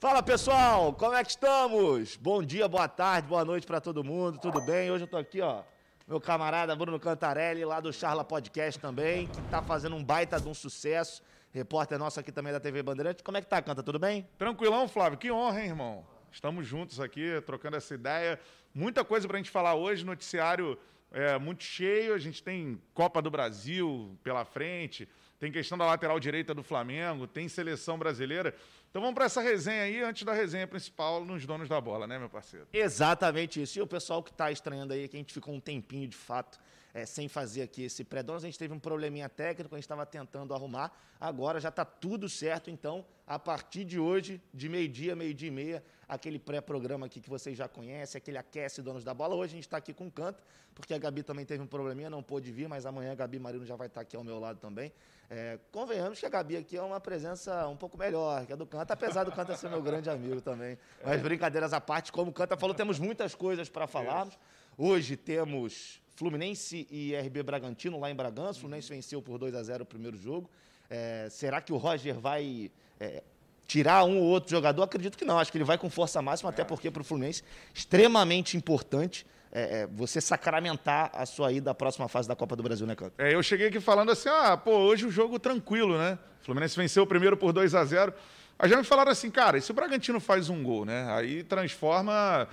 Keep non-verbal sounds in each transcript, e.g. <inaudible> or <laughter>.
Fala pessoal, como é que estamos? Bom dia, boa tarde, boa noite para todo mundo, tudo bem? Hoje eu tô aqui, ó, meu camarada Bruno Cantarelli, lá do Charla Podcast também, que tá fazendo um baita de um sucesso. Repórter nosso aqui também da TV Bandeirante. Como é que tá, Canta? Tudo bem? Tranquilão, Flávio. Que honra, hein, irmão? Estamos juntos aqui, trocando essa ideia. Muita coisa pra gente falar hoje, noticiário é, muito cheio. A gente tem Copa do Brasil pela frente, tem questão da lateral direita do Flamengo, tem seleção brasileira. Então vamos para essa resenha aí, antes da resenha principal nos donos da bola, né, meu parceiro? Exatamente isso. E o pessoal que está estranhando aí, que a gente ficou um tempinho de fato é, sem fazer aqui esse pré-donos, a gente teve um probleminha técnico, a gente estava tentando arrumar. Agora já está tudo certo, então, a partir de hoje, de meio-dia, meio-dia e meia, aquele pré-programa aqui que vocês já conhecem, aquele aquece donos da bola. Hoje a gente está aqui com o canto, porque a Gabi também teve um probleminha, não pôde vir, mas amanhã a Gabi Marino já vai estar tá aqui ao meu lado também. É, convenhamos que a Gabi aqui é uma presença um pouco melhor que a do Canta, apesar do Canta ser meu grande amigo também. Mas brincadeiras à parte, como o Canta falou, temos muitas coisas para falarmos. Hoje temos Fluminense e RB Bragantino lá em Bragança. O Fluminense venceu por 2 a 0 o primeiro jogo. É, será que o Roger vai é, tirar um ou outro jogador? Acredito que não. Acho que ele vai com força máxima, até porque para o Fluminense extremamente importante é, é, você sacramentar a sua ida à próxima fase da Copa do Brasil, né, Canto? É, eu cheguei aqui falando assim, ah, pô, hoje o jogo tranquilo, né? O Fluminense venceu o primeiro por 2 a 0 Aí já me falaram assim, cara, e se o Bragantino faz um gol, né? Aí transforma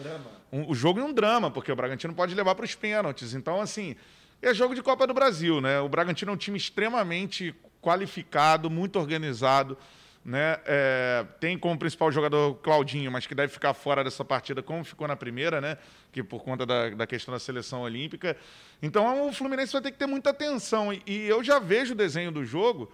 um, o jogo em um drama, porque o Bragantino pode levar para os pênaltis. Então, assim, é jogo de Copa do Brasil, né? O Bragantino é um time extremamente qualificado, muito organizado né? É, tem como principal jogador Claudinho, mas que deve ficar fora dessa partida, como ficou na primeira, né? Que por conta da, da questão da seleção olímpica. Então o Fluminense vai ter que ter muita atenção. E, e eu já vejo o desenho do jogo.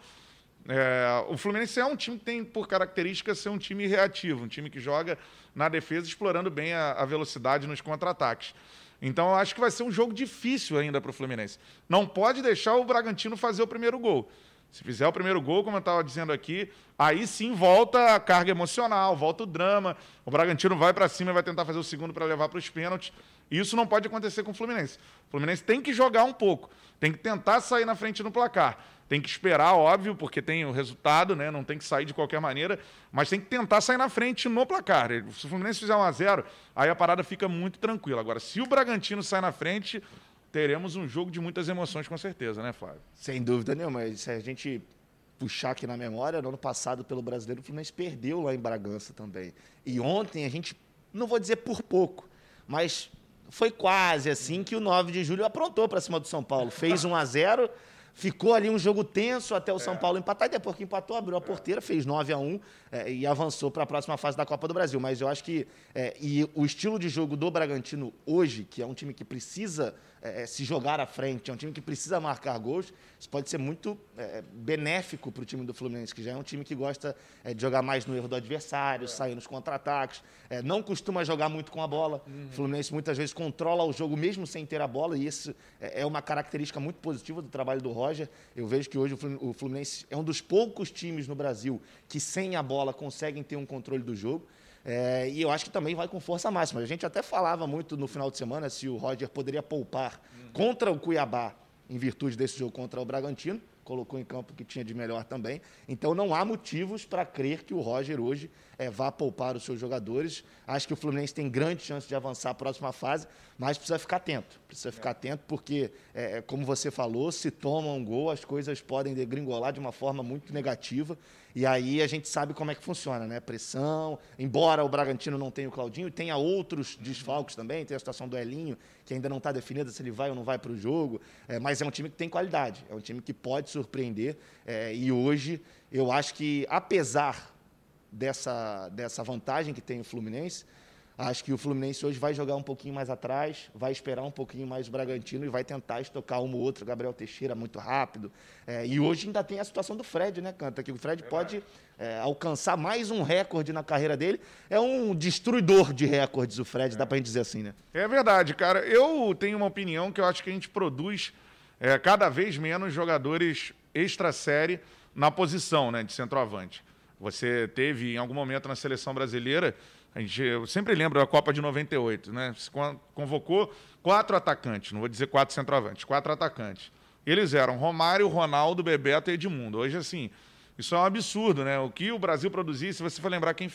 É, o Fluminense é um time que tem por característica ser um time reativo, um time que joga na defesa, explorando bem a, a velocidade nos contra-ataques. Então eu acho que vai ser um jogo difícil ainda para o Fluminense. Não pode deixar o Bragantino fazer o primeiro gol. Se fizer o primeiro gol, como eu estava dizendo aqui, aí sim volta a carga emocional, volta o drama. O Bragantino vai para cima e vai tentar fazer o segundo para levar para os pênaltis. Isso não pode acontecer com o Fluminense. O Fluminense tem que jogar um pouco, tem que tentar sair na frente no placar. Tem que esperar, óbvio, porque tem o resultado, né? Não tem que sair de qualquer maneira, mas tem que tentar sair na frente no placar. Se o Fluminense fizer 1 a 0 aí a parada fica muito tranquila. Agora, se o Bragantino sai na frente, teremos um jogo de muitas emoções, com certeza, né, Flávio? Sem dúvida nenhuma. Se a gente puxar aqui na memória, no ano passado, pelo brasileiro, o Fluminense perdeu lá em Bragança também. E ontem a gente, não vou dizer por pouco, mas foi quase assim que o 9 de julho aprontou para cima do São Paulo. Fez 1 a 0 ficou ali um jogo tenso até o São é. Paulo empatar, e depois que empatou, abriu a porteira, fez 9 a 1 é, e avançou para a próxima fase da Copa do Brasil. Mas eu acho que é, e o estilo de jogo do Bragantino hoje, que é um time que precisa é, é, se jogar à frente, é um time que precisa marcar gols, isso pode ser muito é, benéfico para o time do Fluminense, que já é um time que gosta é, de jogar mais no erro do adversário, sair nos contra-ataques, é, não costuma jogar muito com a bola. Uhum. O Fluminense muitas vezes controla o jogo mesmo sem ter a bola, e isso é, uma característica muito positiva do trabalho do Roger. Eu vejo que hoje o Fluminense é um dos poucos times no Brasil que sem a bola conseguem ter um controle do jogo. É, e eu acho que também vai com força máxima. A gente até falava muito no final de semana se o Roger poderia poupar uhum. contra o Cuiabá em virtude desse jogo contra o Bragantino. Colocou em campo que tinha de melhor também. Então não há motivos para crer que o Roger hoje é, vá poupar os seus jogadores. Acho que o Fluminense tem grande chance de avançar à próxima fase, mas precisa ficar atento. Precisa ficar atento porque, é, como você falou, se toma um gol, as coisas podem degringolar de uma forma muito negativa. E aí a gente sabe como é que funciona, né? Pressão. Embora o Bragantino não tenha o Claudinho, tenha outros desfalques também, tem a situação do Elinho, que ainda não está definida se ele vai ou não vai para o jogo. É, mas é um time que tem qualidade, é um time que pode surpreender. É, e hoje eu acho que, apesar dessa, dessa vantagem que tem o Fluminense, Acho que o Fluminense hoje vai jogar um pouquinho mais atrás, vai esperar um pouquinho mais o Bragantino e vai tentar estocar um ou outro. Gabriel Teixeira muito rápido. É, e hoje ainda tem a situação do Fred, né, Canta? Que o Fred pode é, alcançar mais um recorde na carreira dele. É um destruidor de recordes, o Fred, é. dá pra gente dizer assim, né? É verdade, cara. Eu tenho uma opinião que eu acho que a gente produz é, cada vez menos jogadores extra-série na posição né, de centroavante. Você teve, em algum momento na seleção brasileira a gente, eu sempre lembro da Copa de 98, né? Convocou quatro atacantes, não vou dizer quatro centroavantes, quatro atacantes. Eles eram Romário, Ronaldo, Bebeto e Edmundo. Hoje, assim, Isso é um absurdo, né? O que o Brasil produzia, se você for lembrar quem,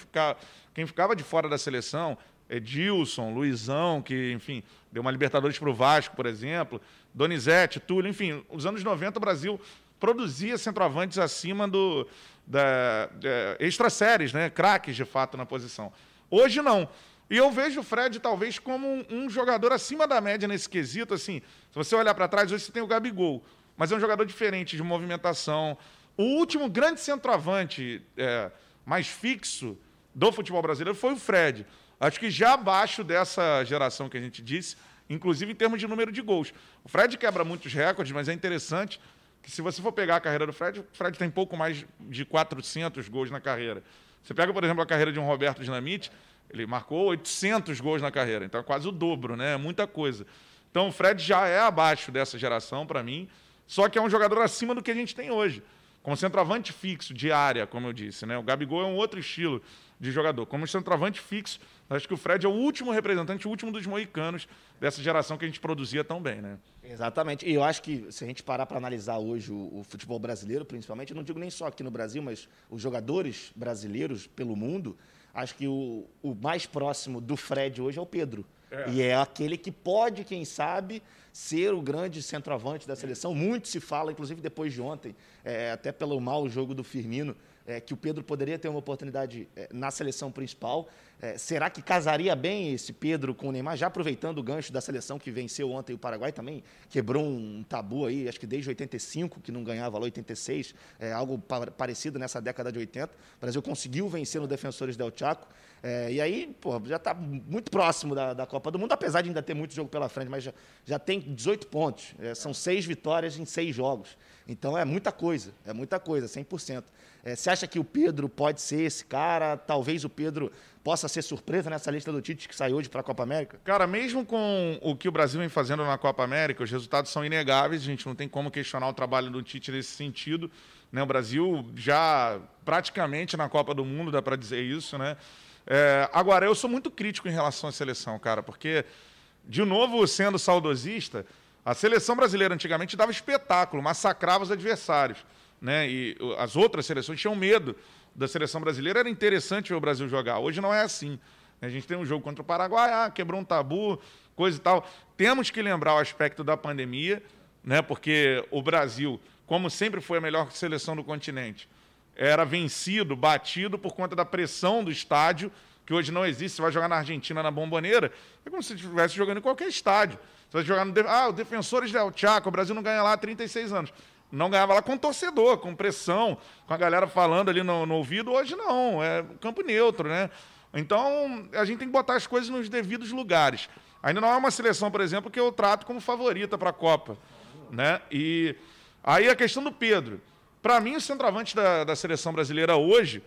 quem ficava de fora da seleção, Edilson, Luizão, que, enfim, deu uma Libertadores para o Vasco, por exemplo, Donizete, Túlio, enfim, os anos 90 o Brasil produzia centroavantes acima do da, da extra séries, né? Craques de fato na posição. Hoje não. E eu vejo o Fred talvez como um, um, jogador acima da média nesse quesito. Assim, se você olhar para trás, hoje você tem o Gabigol, mas é um jogador diferente de movimentação. O último grande centroavante é, mais fixo do futebol brasileiro foi o Fred. Acho que já abaixo dessa geração que a gente disse, inclusive em termos de número de gols. O Fred quebra muitos recordes, mas é interessante que se você for pegar a carreira do Fred, o Fred tem pouco mais de 400 gols na carreira. Você pega, por exemplo, a carreira de um Roberto Dinamite, ele marcou 800 gols na carreira, então é quase o dobro, né? É muita coisa. Então o Fred já é abaixo dessa geração para mim, só que é um jogador acima do que a gente tem hoje. Como centroavante fixo, de área, como eu disse, né? O Gabigol é um outro estilo de jogador. Como centroavante fixo, acho que o Fred é o último representante, o último dos moicanos dessa geração que a gente produzia tão bem, né? Exatamente. E eu acho que se a gente parar para analisar hoje o, o, futebol brasileiro, principalmente, eu não digo nem só aqui no Brasil, mas os jogadores brasileiros pelo mundo, acho que o, o mais próximo do Fred hoje é o Pedro. É. E é aquele que pode, quem sabe, ser o grande centroavante da seleção. Muito se fala, inclusive depois de ontem, é, até pelo mau jogo do Firmino, é, que o Pedro poderia ter uma oportunidade é, na seleção principal. É, será que casaria bem esse Pedro com o Neymar? Já aproveitando o gancho da seleção que venceu ontem o Paraguai também, quebrou um tabu aí, acho que desde 85, que não ganhava lá 86, é, algo pa parecido nessa década de 80. O Brasil conseguiu vencer no Defensores del Chaco. É, e aí, pô, já está muito próximo da, da, Copa do Mundo, apesar de ainda ter muito jogo pela frente, mas já, já tem 18 pontos. São seis vitórias em seis jogos. Então é muita coisa, é muita coisa, 100%. É, você acha que o Pedro pode ser esse cara? Talvez o Pedro possa ser surpresa nessa lista do Tite que saiu hoje para a Copa América? Cara, mesmo com o que o Brasil vem fazendo na Copa América, os resultados são inegáveis, a gente não tem como questionar o trabalho do Tite nesse sentido. Né? O Brasil já praticamente na Copa do Mundo, dá para dizer isso, né? É, agora, eu sou muito crítico em relação à seleção, cara, porque, de novo, sendo saudosista, a seleção brasileira antigamente dava espetáculo, massacrava os adversários né? E as outras seleções tinham medo da seleção brasileira. Era interessante ver o Brasil jogar. Hoje não é assim. A gente tem um jogo contra o Paraguai, ah, quebrou um tabu, coisa e tal. Temos que lembrar o aspecto da pandemia, né? Porque o Brasil, como sempre foi a melhor seleção do continente, era vencido, batido por conta da pressão do estádio, que hoje não existe. Você vai jogar na Argentina na Bomboneira, é como se estivesse jogando em qualquer estádio. Você vai jogar no. Ah, o Defensores del Chaco, o Brasil não ganha lá há 36 anos não ganhava lá com torcedor, com pressão, com a galera falando ali no, no, ouvido. Hoje não, é campo neutro, né? Então, a gente tem que botar as coisas nos devidos lugares. Ainda não é uma seleção, por exemplo, que eu trato como favorita para a Copa. Né? E aí a questão do Pedro. Para mim, os centroavantes da, da seleção brasileira hoje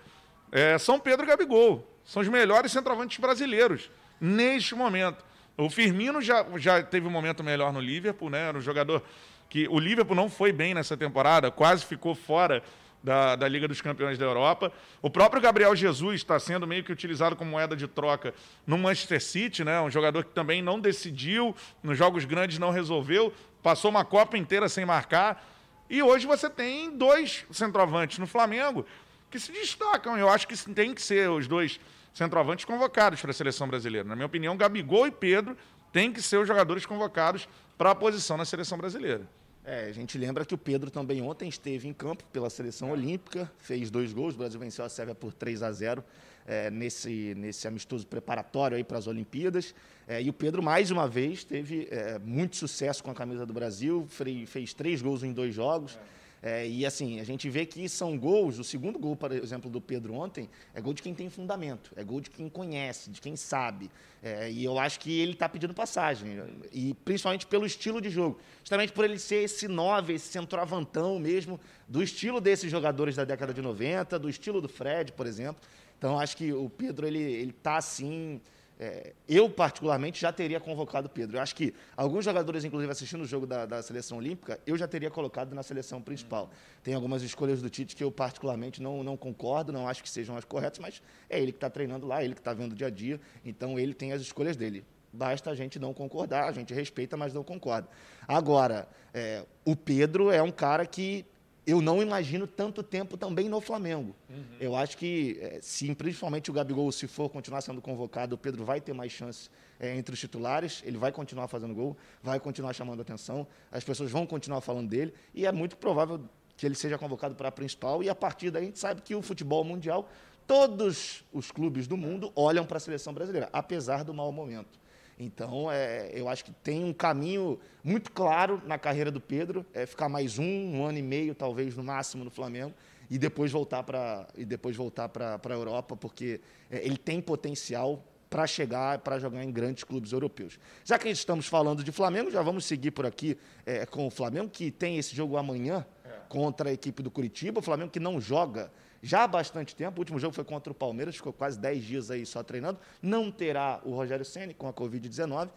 é, são Pedro e Gabigol. São os melhores centroavantes brasileiros neste momento. O Firmino já, já teve um momento melhor no Liverpool, né? Era um jogador que o Liverpool não foi bem nessa temporada, quase ficou fora da, da, Liga dos Campeões da Europa. O próprio Gabriel Jesus está sendo meio que utilizado como moeda de troca no Manchester City, né? um jogador que também não decidiu, nos jogos grandes não resolveu, passou uma Copa inteira sem marcar. E hoje você tem dois centroavantes no Flamengo que se destacam. Eu acho que tem que ser os dois centroavantes convocados para a seleção brasileira. Na minha opinião, Gabigol e Pedro têm que ser os jogadores convocados para a posição na seleção brasileira. É, a gente lembra que o Pedro também ontem esteve em campo pela seleção é. olímpica, fez dois gols, o Brasil venceu a Sérvia por 3 a 0 é, nesse, nesse amistoso preparatório aí para as Olimpíadas. É, e o Pedro, mais uma vez, teve é, muito sucesso com a camisa do Brasil, fez, fez três gols em dois jogos. É. E assim, a gente vê que são gols, o segundo gol, por exemplo, do Pedro ontem, é gol de quem tem fundamento, é gol de quem conhece, de quem sabe. É, e eu acho que ele está pedindo passagem, e principalmente pelo estilo de jogo. Justamente por ele ser esse nove, esse centroavantão mesmo, do estilo desses jogadores da década de 90, do estilo do Fred, por exemplo. Então, acho que o Pedro, ele está assim é, eu, particularmente, já teria convocado o Pedro. Eu acho que alguns jogadores, inclusive assistindo o jogo da, da, seleção olímpica, eu já teria colocado na seleção principal. Tem algumas escolhas do Tite que eu, particularmente, não, não concordo, não acho que sejam as corretas, mas é ele que está treinando lá, ele que está vendo o dia a dia, então ele tem as escolhas dele. Basta a gente não concordar, a gente respeita, mas não concorda. Agora, é, o Pedro é um cara que eu não imagino tanto tempo também no Flamengo. Uhum. Eu acho que, é, se principalmente o Gabigol, se for continuar sendo convocado, o Pedro vai ter mais chance é, entre os titulares, ele vai continuar fazendo gol, vai continuar chamando atenção, as pessoas vão continuar falando dele, e é muito provável que ele seja convocado para a principal, e a partir daí a gente sabe que o futebol mundial, todos os clubes do mundo olham para a seleção brasileira, apesar do mau momento. Então, é, eu acho que tem um caminho muito claro na carreira do Pedro, é ficar mais um, um ano e meio, talvez, no máximo, no Flamengo, e depois voltar para e depois voltar para a Europa, porque é, ele tem potencial para chegar, para jogar em grandes clubes europeus. Já que estamos falando de Flamengo, já vamos seguir por aqui é, com o Flamengo, que tem esse jogo amanhã é. contra a equipe do Curitiba. O Flamengo que não joga já há bastante tempo. O último jogo foi contra o Palmeiras, ficou quase 10 dias aí só treinando. Não terá o Rogério Ceni com a Covid-19.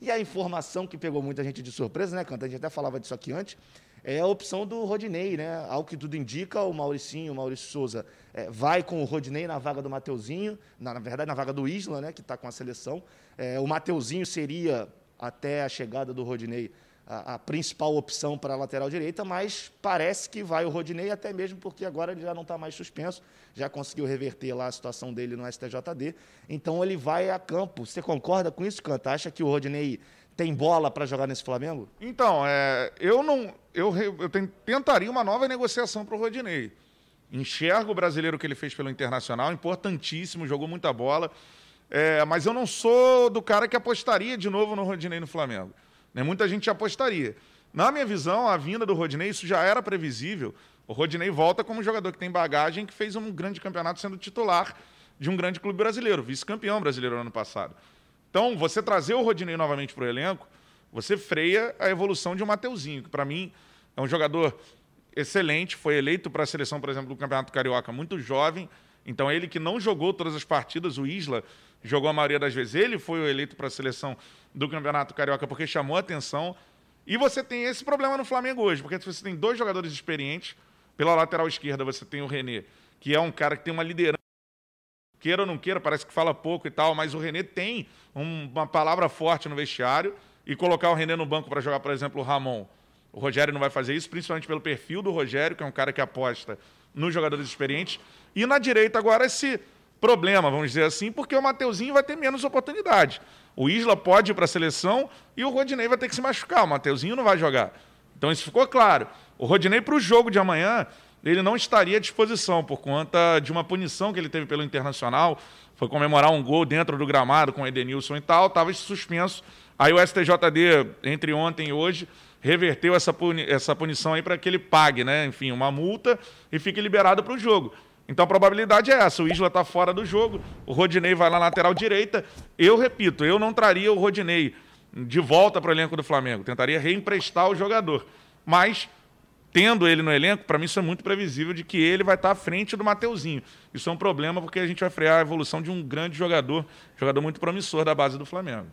E a informação que pegou muita gente de surpresa, né, Canta? A gente até falava disso aqui antes é a opção do Rodinei, né? Ao que tudo indica, o Mauricinho, o Maurício Souza, é, vai com o Rodinei na vaga do Mateuzinho, na, na verdade, na vaga do Isla, né? Que está com a seleção. É, o Mateuzinho seria, até a chegada do Rodinei, a, a principal opção para a lateral direita, mas parece que vai o Rodinei, até mesmo porque agora ele já não está mais suspenso, já conseguiu reverter lá a situação dele no STJD. Então ele vai a campo. Você concorda com isso, Canta? Acha que o Rodinei tem bola para jogar nesse Flamengo? Então, é, eu não. Eu, eu tentaria uma nova negociação para o Rodinei. Enxergo o brasileiro que ele fez pelo Internacional, importantíssimo, jogou muita bola. É, mas eu não sou do cara que apostaria de novo no Rodinei no Flamengo. Né? Muita gente apostaria. Na minha visão, a vinda do Rodinei, isso já era previsível. O Rodinei volta como um jogador que tem bagagem, que fez um grande campeonato sendo titular de um grande clube brasileiro, vice-campeão brasileiro no ano passado. Então, você trazer o Rodinei novamente para o elenco, você freia a evolução de um Mateuzinho, que para mim é um jogador excelente, foi eleito para a seleção, por exemplo, do Campeonato Carioca muito jovem. Então, ele que não jogou todas as partidas, o Isla jogou a maioria das vezes, ele foi eleito para a seleção do Campeonato Carioca porque chamou a atenção. E você tem esse problema no Flamengo hoje, porque você tem dois jogadores experientes. Pela lateral esquerda você tem o René, que é um cara que tem uma liderança queira ou não queira, parece que fala pouco e tal, mas o René tem um, uma palavra forte no vestiário e colocar o René no banco para jogar, por exemplo, o Ramon. O Rogério não vai fazer isso, principalmente pelo perfil do Rogério, que é um cara que aposta nos jogadores experientes. E na direita agora esse problema, vamos dizer assim, porque o Mateuzinho vai ter menos oportunidade. O Isla pode ir para a seleção e o Rodinei vai ter que se machucar. O Mateuzinho não vai jogar. Então isso ficou claro. O Rodinei para o jogo de amanhã, ele não estaria à disposição por conta de uma punição que ele teve pelo Internacional. Foi comemorar um gol dentro do gramado com o Edenilson e tal, estava suspenso. Aí o STJD, entre ontem e hoje, reverteu essa, puni essa punição aí para que ele pague, né? Enfim, uma multa e fique liberado para o jogo. Então a probabilidade é essa: o Isla está fora do jogo, o Rodinei vai lá na lateral direita. Eu repito, eu não traria o Rodinei de volta para o elenco do Flamengo, tentaria reemprestar o jogador. Mas tendo ele no elenco, para mim isso é muito previsível de que ele vai estar à frente do Mateuzinho. Isso é um problema porque a gente vai frear a evolução de um grande jogador, jogador muito promissor da base do Flamengo.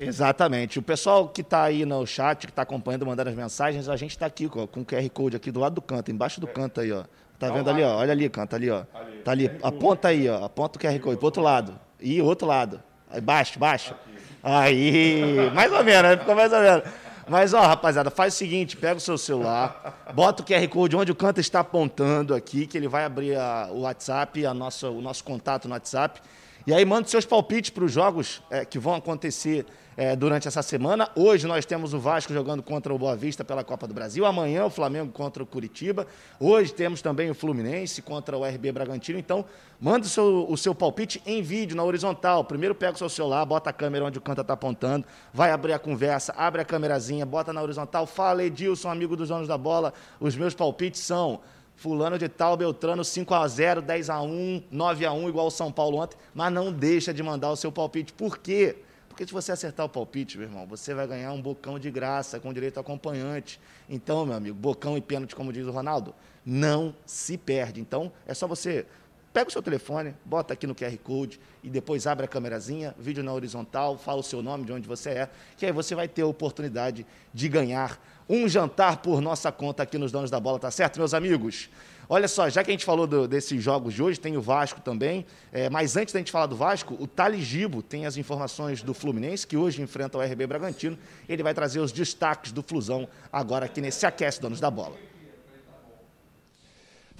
Exatamente. O pessoal que está aí no chat, que está acompanhando, mandando as mensagens, a gente está aqui ó, com o QR Code aqui do lado do canto, embaixo do canto aí, ó. Tá vendo ali, ó? Olha ali, canta ali, ó. Tá ali. Aponta aí, ó. Aponta o QR Code pro outro lado. E outro lado. Aí, baixo, baixo. Aí, mais ou menos, né? ficou mais ou menos. Mas, ó, rapaziada, faz o seguinte: pega o seu celular, bota o QR Code onde o Canta está apontando aqui, que ele vai abrir a, o WhatsApp, a nossa, o nosso contato no WhatsApp. E aí manda seus palpites para os jogos é, que vão acontecer é, durante essa semana. Hoje nós temos o Vasco jogando contra o Boa Vista pela Copa do Brasil. Amanhã o Flamengo contra o Curitiba. Hoje temos também o Fluminense contra o RB Bragantino. Então, manda o seu, o seu palpite em vídeo, na horizontal. Primeiro pega o seu celular, bota a câmera onde o canta está apontando, vai abrir a conversa, abre a câmerazinha, bota na horizontal. Fala, Edilson, amigo dos donos da bola. Os meus palpites são fulano de tal, Beltrano 5 a 0 10 a 1 9 a 1 igual o São Paulo ontem, mas não deixa de mandar o seu palpite. Por quê? Porque se você acertar o palpite, meu irmão, você vai ganhar um bocão de graça com direito acompanhante. Então, meu amigo, bocão e pênalti, como diz o Ronaldo, não se perde. Então, é só você pega o seu telefone, bota aqui no QR Code e depois abre a câmerazinha, vídeo na horizontal, fala o seu nome, de onde você é, que aí você vai ter a oportunidade de ganhar um jantar por nossa conta aqui nos Donos da Bola, tá certo, meus amigos? Olha só, já que a gente falou do, desses jogos de hoje, tem o Vasco também, é, mas antes da gente falar do Vasco, o Taligibo tem as informações do Fluminense, que hoje enfrenta o RB Bragantino. Ele vai trazer os destaques do Flusão agora aqui nesse Aquece Donos da Bola.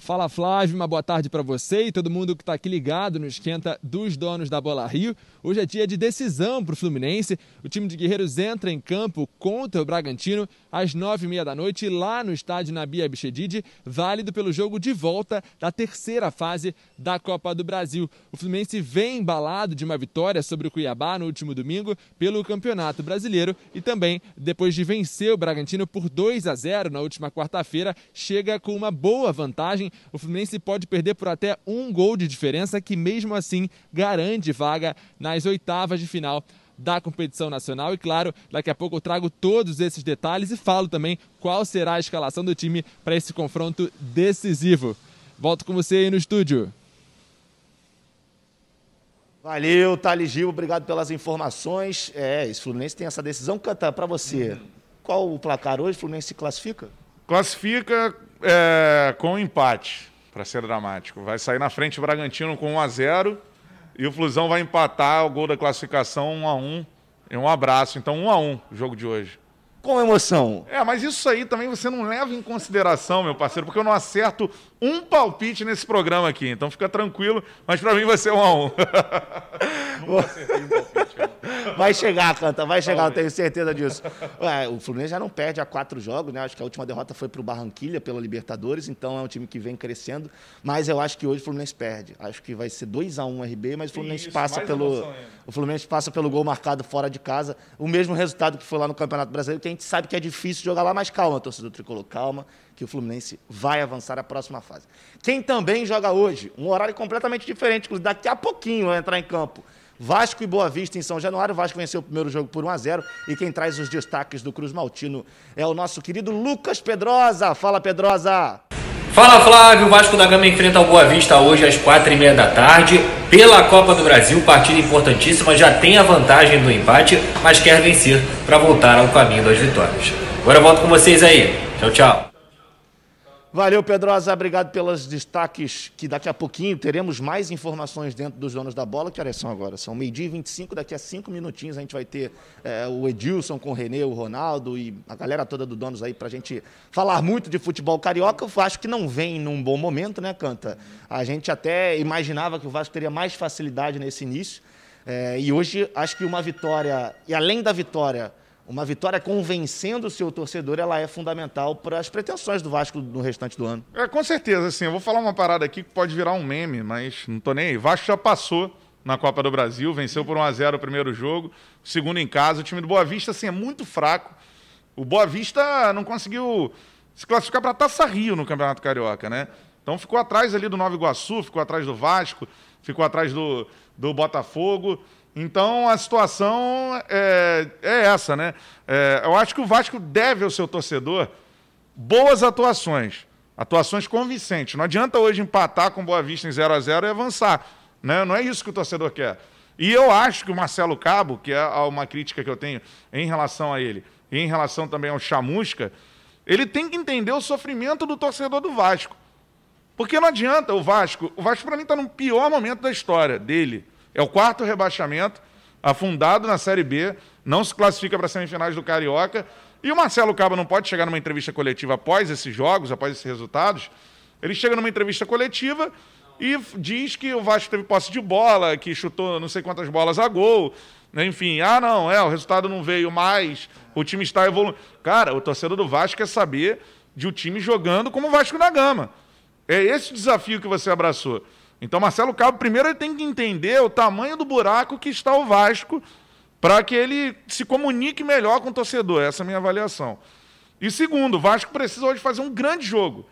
Fala Flávio, uma boa tarde para você e todo mundo que está aqui ligado no esquenta dos donos da Bola Rio. Hoje é dia de decisão para o Fluminense. O time de Guerreiros entra em campo contra o Bragantino às nove e meia da noite lá no estádio Nabia Bichedid, válido pelo jogo de volta da terceira fase da Copa do Brasil. O Fluminense vem embalado de uma vitória sobre o Cuiabá no último domingo pelo Campeonato Brasileiro e também depois de vencer o Bragantino por 2 a 0 na última quarta-feira, chega com uma boa vantagem o Fluminense pode perder por até um gol de diferença, que mesmo assim garante vaga nas oitavas de final da competição nacional. E claro, daqui a pouco eu trago todos esses detalhes e falo também qual será a escalação do time para esse confronto decisivo. Volto com você aí no estúdio. Valeu, Thales Gil, obrigado pelas informações. É, esse Fluminense tem essa decisão. Canta para você. Qual o placar hoje? O Fluminense se classifica? Classifica é, com empate, para ser dramático. Vai sair na frente o Bragantino com 1 a 0 e o Flusão vai empatar o gol da classificação 1 a 1 E um abraço. Então, 1 a 1 o jogo de hoje. Com emoção. É, mas isso aí também você não leva em consideração, meu parceiro, porque eu não acerto um palpite nesse programa aqui. Então fica tranquilo, mas para mim vai ser um a um. <laughs> acertei um palpite. Vai chegar, Canta, vai chegar, eu tenho certeza disso. Ué, o Fluminense já não perde há quatro jogos, né? Acho que a última derrota foi para o Barranquilha pela Libertadores, então é um time que vem crescendo. Mas eu acho que hoje o Fluminense perde. Acho que vai ser 2 a 1 um RB, mas o Fluminense Isso, passa pelo. O Fluminense passa pelo gol marcado fora de casa. O mesmo resultado que foi lá no Campeonato Brasileiro, que a gente sabe que é difícil jogar lá, mas calma, torcedor tricolor, calma, que o Fluminense vai avançar à próxima fase. Quem também joga hoje, um horário completamente diferente, daqui a pouquinho vai entrar em campo. Vasco e Boa Vista em São Januário. Vasco venceu o primeiro jogo por 1 a 0 e quem traz os destaques do Cruz Maltino é o nosso querido Lucas Pedrosa. Fala, Pedrosa! Fala Flávio, o Vasco da Gama enfrenta o Boa Vista hoje às quatro e meia da tarde pela Copa do Brasil, partida importantíssima, já tem a vantagem do empate, mas quer vencer para voltar ao caminho das vitórias. Agora eu volto com vocês aí. Tchau, tchau. Valeu, Pedrosa. Obrigado pelos destaques, que daqui a pouquinho teremos mais informações dentro dos donos da bola. Que horas são agora? São meio-dia e 25. Daqui a cinco minutinhos a gente vai ter é, o Edilson com o Renê, o Ronaldo e a galera toda do Donos aí para a gente falar muito de futebol carioca. Eu acho que não vem num bom momento, né, Canta? A gente até imaginava que o Vasco teria mais facilidade nesse início. É, e hoje acho que uma vitória, e além da vitória uma vitória convencendo o seu torcedor, ela é fundamental para as pretensões do Vasco no restante do ano. É, com certeza, assim, eu vou falar uma parada aqui que pode virar um meme, mas não tô nem aí. Vasco já passou na Copa do Brasil, venceu por 1 a 0 o primeiro jogo, segundo em casa, o time do Boa Vista assim é muito fraco. O Boa Vista não conseguiu se classificar para Taça Rio no Campeonato Carioca, né? Então ficou atrás ali do Nova Iguaçu, ficou atrás do Vasco, ficou atrás do, do Botafogo. Então a situação é, é essa, né? É, eu acho que o Vasco deve ao seu torcedor boas atuações, atuações convincentes. Não adianta hoje empatar com Boa Vista em 0 a 0 e avançar. Né? Não é isso que o torcedor quer. E eu acho que o Marcelo Cabo, que é uma crítica que eu tenho em relação a ele, e em relação também ao Chamusca, ele tem que entender o sofrimento do torcedor do Vasco. Porque não adianta o Vasco. O Vasco, para mim, está no pior momento da história dele. É o quarto rebaixamento, afundado na Série B, não se classifica para semifinais do Carioca. E o Marcelo Cabo não pode chegar numa entrevista coletiva após esses jogos, após esses resultados. Ele chega numa entrevista coletiva e diz que o Vasco teve posse de bola, que chutou não sei quantas bolas a gol. Enfim, ah, não, é, o resultado não veio mais, o time está evoluindo. Cara, o torcedor do Vasco quer saber de o time jogando como o Vasco na Gama. É esse desafio que você abraçou. Então, Marcelo Cabo, primeiro, ele tem que entender o tamanho do buraco que está o Vasco para que ele se comunique melhor com o torcedor. Essa é a minha avaliação. E segundo, o Vasco precisa hoje fazer um grande jogo.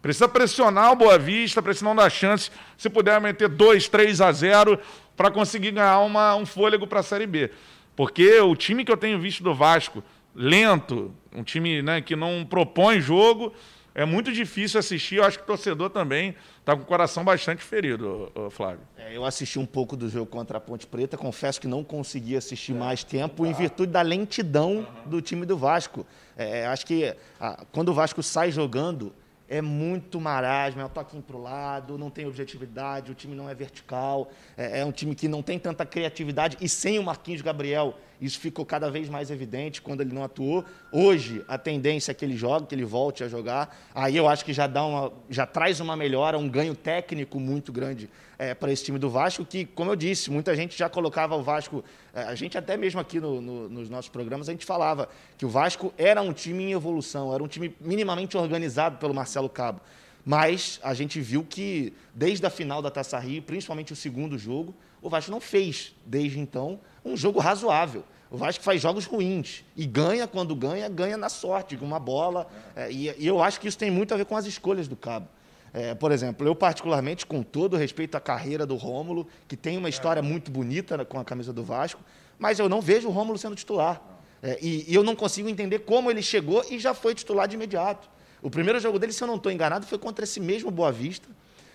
Precisa pressionar o Boa Vista, precisa não dar chance. Se puder meter 2, 3 a 0 para conseguir ganhar uma, um fôlego para a Série B. Porque o time que eu tenho visto do Vasco, lento, um time né, que não propõe jogo, é muito difícil assistir. Eu acho que o torcedor também está com o coração bastante ferido, Flávio. É, eu assisti um pouco do jogo contra a Ponte Preta, confesso que não consegui assistir é, mais tempo em virtude da lentidão uhum. do time do Vasco. É, acho que a, quando o Vasco sai jogando, é muito marasmo, é um toquinho para o lado, não tem objetividade, o time não é vertical, é, é, um time que não tem tanta criatividade, e sem o Marquinhos Gabriel Isso ficou cada vez mais evidente quando ele não atuou. Hoje, a tendência é que ele jogue, que ele volte a jogar. Aí eu acho que já, dá uma, já traz uma melhora, um ganho técnico muito grande é, para esse time do Vasco, que, como eu disse, muita gente já colocava o Vasco. É, a gente, até mesmo aqui no, no, nos nossos programas, a gente falava que o Vasco era um time em evolução, era um time minimamente organizado pelo Marcelo Cabo. Mas a gente viu que, desde a final da Taça Rio, principalmente o segundo jogo, o Vasco não fez, desde então, um jogo razoável. O Vasco faz jogos ruins e ganha quando ganha, ganha na sorte, com uma bola. É, e, e, eu acho que isso tem muito a ver com as escolhas do Cabo. É, por exemplo, eu particularmente, com todo respeito à carreira do Rômulo, que tem uma história muito bonita com a camisa do Vasco, mas eu não vejo o Rômulo sendo titular. É, e, e eu não consigo entender como ele chegou e já foi titular de imediato. O primeiro jogo dele, se eu não estou enganado, foi contra esse mesmo Boa Vista.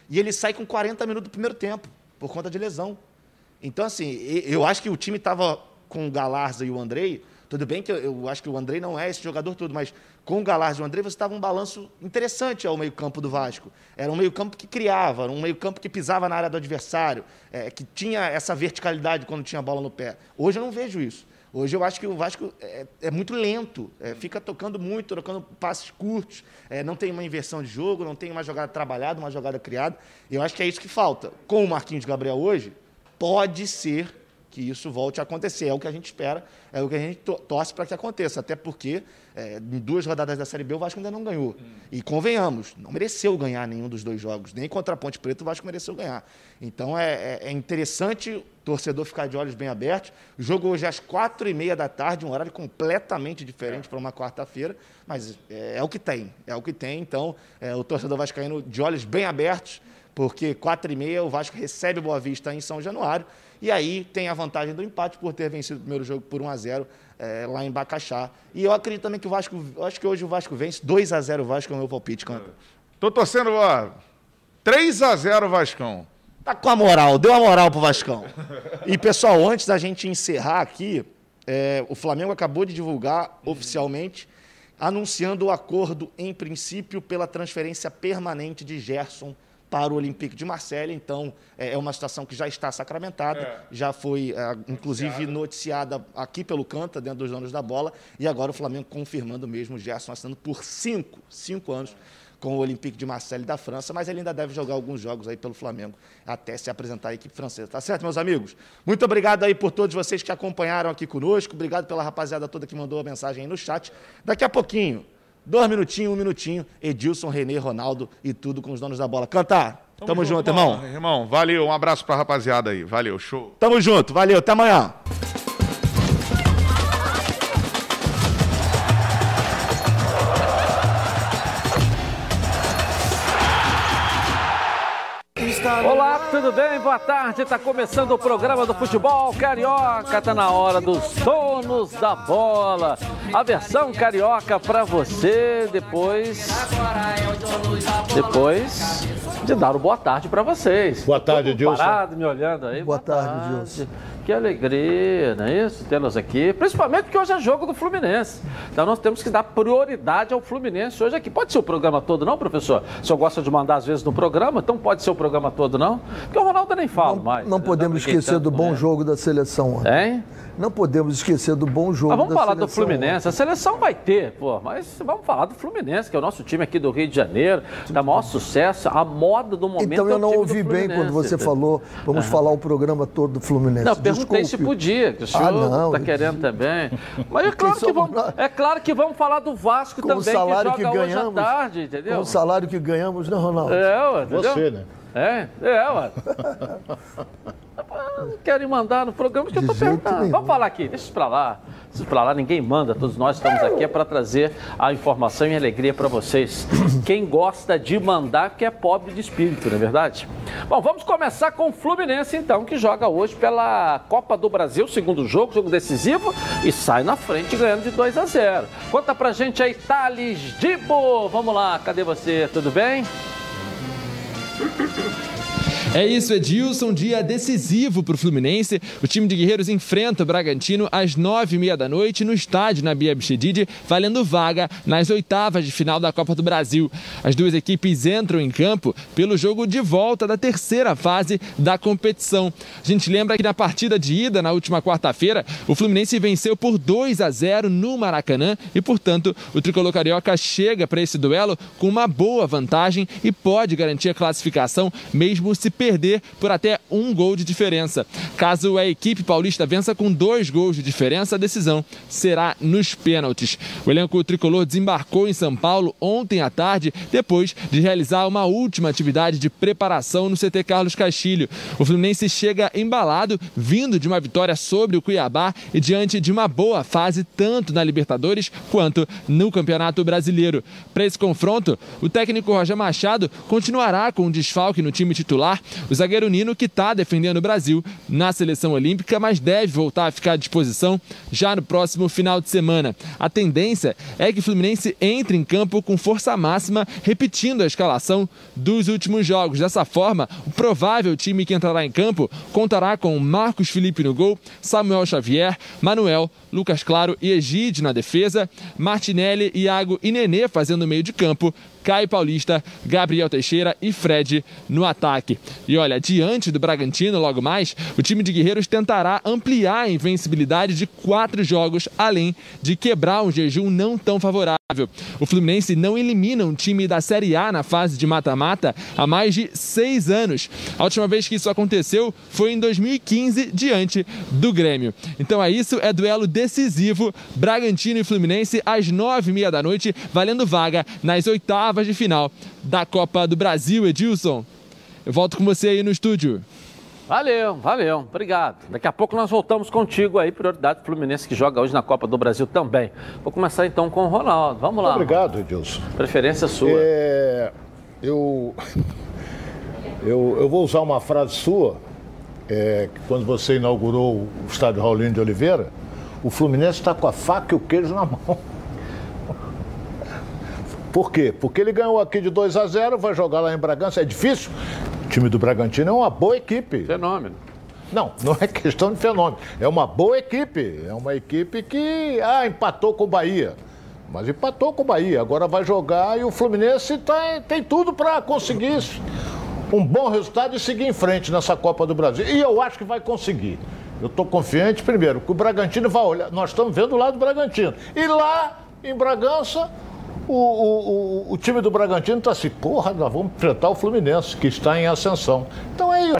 E ele sai com 40 minutos do primeiro tempo, por conta de lesão. Então, assim, eu acho que o time estava com o Galarza e o Andrei. Tudo bem que eu, acho que o Andrei não é esse jogador todo, mas com o Galarza e o Andrei você estava um balanço interessante ao meio-campo do Vasco. Era um meio-campo que criava, um meio-campo que pisava na área do adversário, é, que tinha essa verticalidade quando tinha a bola no pé. Hoje eu não vejo isso. Hoje eu acho que o Vasco é, é muito lento, é, fica tocando muito, trocando passes curtos, é, não tem uma inversão de jogo, não tem uma jogada trabalhada, uma jogada criada. Eu acho que é isso que falta. Com o Marquinhos Gabriel hoje, pode ser que isso volte a acontecer. É o que a gente espera, é o que a gente torce para que aconteça. Até porque, é, em duas rodadas da Série B, o Vasco ainda não ganhou. Hum. E convenhamos, não mereceu ganhar nenhum dos dois jogos. Nem contra a Ponte Preta o Vasco mereceu ganhar. Então é, é, é interessante o torcedor ficar de olhos bem abertos. O jogo hoje é às quatro e meia da tarde, um horário completamente diferente é. para uma quarta-feira. Mas é, é, o que tem, é o que tem. Então, o torcedor vascaíno de olhos bem abertos, porque quatro e meia o Vasco recebe Boa Vista em São Januário. E aí tem a vantagem do empate por ter vencido o primeiro jogo por 1 a 0 é, lá em Bacaxá. E eu acredito também que o Vasco, acho que hoje o Vasco vence 2 a 0 o Vasco é o meu palpite, canta. Tô torcendo, ó, 3 a 0 Vascão. Tá com a moral, deu a moral pro Vascão. E pessoal, antes da gente encerrar aqui, é, o Flamengo acabou de divulgar oficialmente anunciando o acordo em princípio pela transferência permanente de Gerson para o Olympique de Marseille. Então, é, é uma situação que já está sacramentada, é. já foi, é, inclusive, noticiada aqui pelo Canta, dentro dos donos da bola, e agora o Flamengo confirmando mesmo o Gerson assinando por cinco, cinco anos com o Olympique de Marseille da França, mas ele ainda deve jogar alguns jogos aí pelo Flamengo até se apresentar à equipe francesa. Tá certo, meus amigos? Muito obrigado aí por todos vocês que acompanharam aqui conosco. Obrigado pela rapaziada toda que mandou a mensagem aí no chat. Daqui a pouquinho, Dois minutinhos, um minutinho. Edilson, Renê, Ronaldo e tudo com os donos da bola. Cantar. Tamo, Tamo junto, junto, irmão. Irmão, valeu. Um abraço pra rapaziada aí. Valeu, show. Tamo junto, valeu. Até amanhã. Olá, tudo bem? Boa tarde. Está começando o programa do futebol carioca. Tá na hora dos donos da bola. A versão carioca para você depois depois de dar o boa tarde para vocês. Boa tarde, Edilson. Parado me olhando aí. Boa, boa tarde, Edilson. Que alegria, não é isso? Tê-los aqui, principalmente porque hoje é jogo do Fluminense. Então nós temos que dar prioridade ao Fluminense hoje aqui. Pode ser o programa todo, não, professor? O senhor gosta de mandar às vezes no programa, então pode ser o programa todo, não? Porque o Ronaldo nem fala não, mais. Não podemos esquecer do bom jogo da seleção. Hein? Não podemos esquecer do bom jogo mas vamos falar seleção. do Fluminense. A seleção vai ter, pô, mas vamos falar do Fluminense, que é o nosso time aqui do Rio de Janeiro, da maior sucesso, a moda do momento. Então eu é não ouvi bem quando você falou, vamos falar o programa todo do Fluminense. Não, perguntei Desculpe. se podia, que o senhor ah, está querendo também. Mas é claro, que vamos, é claro que vamos falar do Vasco com também, o salário que joga que ganhamos, hoje à tarde, entendeu? Com o salário que ganhamos, não, Ronaldo? É, ué, Você, né? É, é, ué. <laughs> não querem mandar no programa que eu estou perguntando. Vamos falar aqui, deixa isso para lá. Deixa isso para lá, ninguém manda, todos nós estamos aqui é para trazer a informação e a alegria para vocês. Quem gosta de mandar que é pobre de espírito, não é verdade? Bom, vamos começar com o Fluminense então, que joga hoje pela Copa do Brasil, segundo jogo, jogo decisivo, e sai na frente ganhando de 2 a 0. Conta pra gente aí, Thales Dibo. Vamos lá, cadê você? Tudo bem? É isso, Edilson. Dia decisivo para o Fluminense. O time de Guerreiros enfrenta o Bragantino às nove e meia da noite no estádio na Bia Bichedid, valendo vaga nas oitavas de final da Copa do Brasil. As duas equipes entram em campo pelo jogo de volta da terceira fase da competição. A gente lembra que na partida de ida, na última quarta-feira, o Fluminense venceu por 2 a 0 no Maracanã e, portanto, o tricolor carioca chega para esse duelo com uma boa vantagem e pode garantir a classificação, mesmo se perder por até um gol de diferença. Caso a equipe paulista vença com dois gols de diferença, a decisão será nos pênaltis. O elenco tricolor desembarcou em São Paulo ontem à tarde, depois de realizar uma última atividade de preparação no CT Carlos Castilho. O Fluminense chega embalado, vindo de uma vitória sobre o Cuiabá e diante de uma boa fase tanto na Libertadores quanto no Campeonato Brasileiro. Para esse confronto, o técnico Roger Machado continuará com um desfalque no time titular. O zagueiro Nino, que está defendendo o Brasil na seleção olímpica, mas deve voltar a ficar à disposição já no próximo final de semana. A tendência é que o Fluminense entre em campo com força máxima, repetindo a escalação dos últimos jogos. Dessa forma, o provável time que entrará em campo contará com Marcos Felipe no gol, Samuel Xavier, Manuel, Lucas Claro e Egide na defesa, Martinelli, Iago e Nenê fazendo meio de campo, Caio Paulista, Gabriel Teixeira e Fred no ataque. E olha, diante do Bragantino, logo mais, o time de Guerreiros tentará ampliar a invencibilidade de quatro jogos, além de quebrar um jejum não tão favorável. O Fluminense não elimina um time da Série A na fase de mata-mata há mais de seis anos. A última vez que isso aconteceu foi em 2015, diante do Grêmio. Então é isso, é duelo decisivo. Bragantino e Fluminense às nove e meia da noite, valendo vaga nas oitavas de final da Copa do Brasil, Edilson. Eu volto com você aí no estúdio. Valeu, valeu, obrigado. Daqui a pouco nós voltamos contigo aí, prioridade do Fluminense que joga hoje na Copa do Brasil também. Vou começar então com o Ronaldo. Vamos lá. Obrigado, Edilson. Preferência sua. É, eu, <laughs> eu, eu vou usar uma frase sua, é, que quando você inaugurou o estádio Raulino de Oliveira, o Fluminense está com a faca e o queijo na mão. <laughs> Por quê? Porque ele ganhou aqui de 2 a 0, vai jogar lá em Bragança. É difícil? O time do Bragantino é uma boa equipe. Fenômeno. Não, não é questão de fenômeno. É uma boa equipe. É uma equipe que ah, empatou com o Bahia. Mas empatou com o Bahia. Agora vai jogar e o Fluminense tá, tem tudo para conseguir isso. Um bom resultado e seguir em frente nessa Copa do Brasil. E eu acho que vai conseguir. Eu estou confiante, primeiro, que o Bragantino vai olhar. Nós estamos vendo o lado do Bragantino. E lá, em Bragança, o, o, o, time do Bragantino está assim, porra, nós vamos enfrentar o Fluminense, que está em ascensão. Então é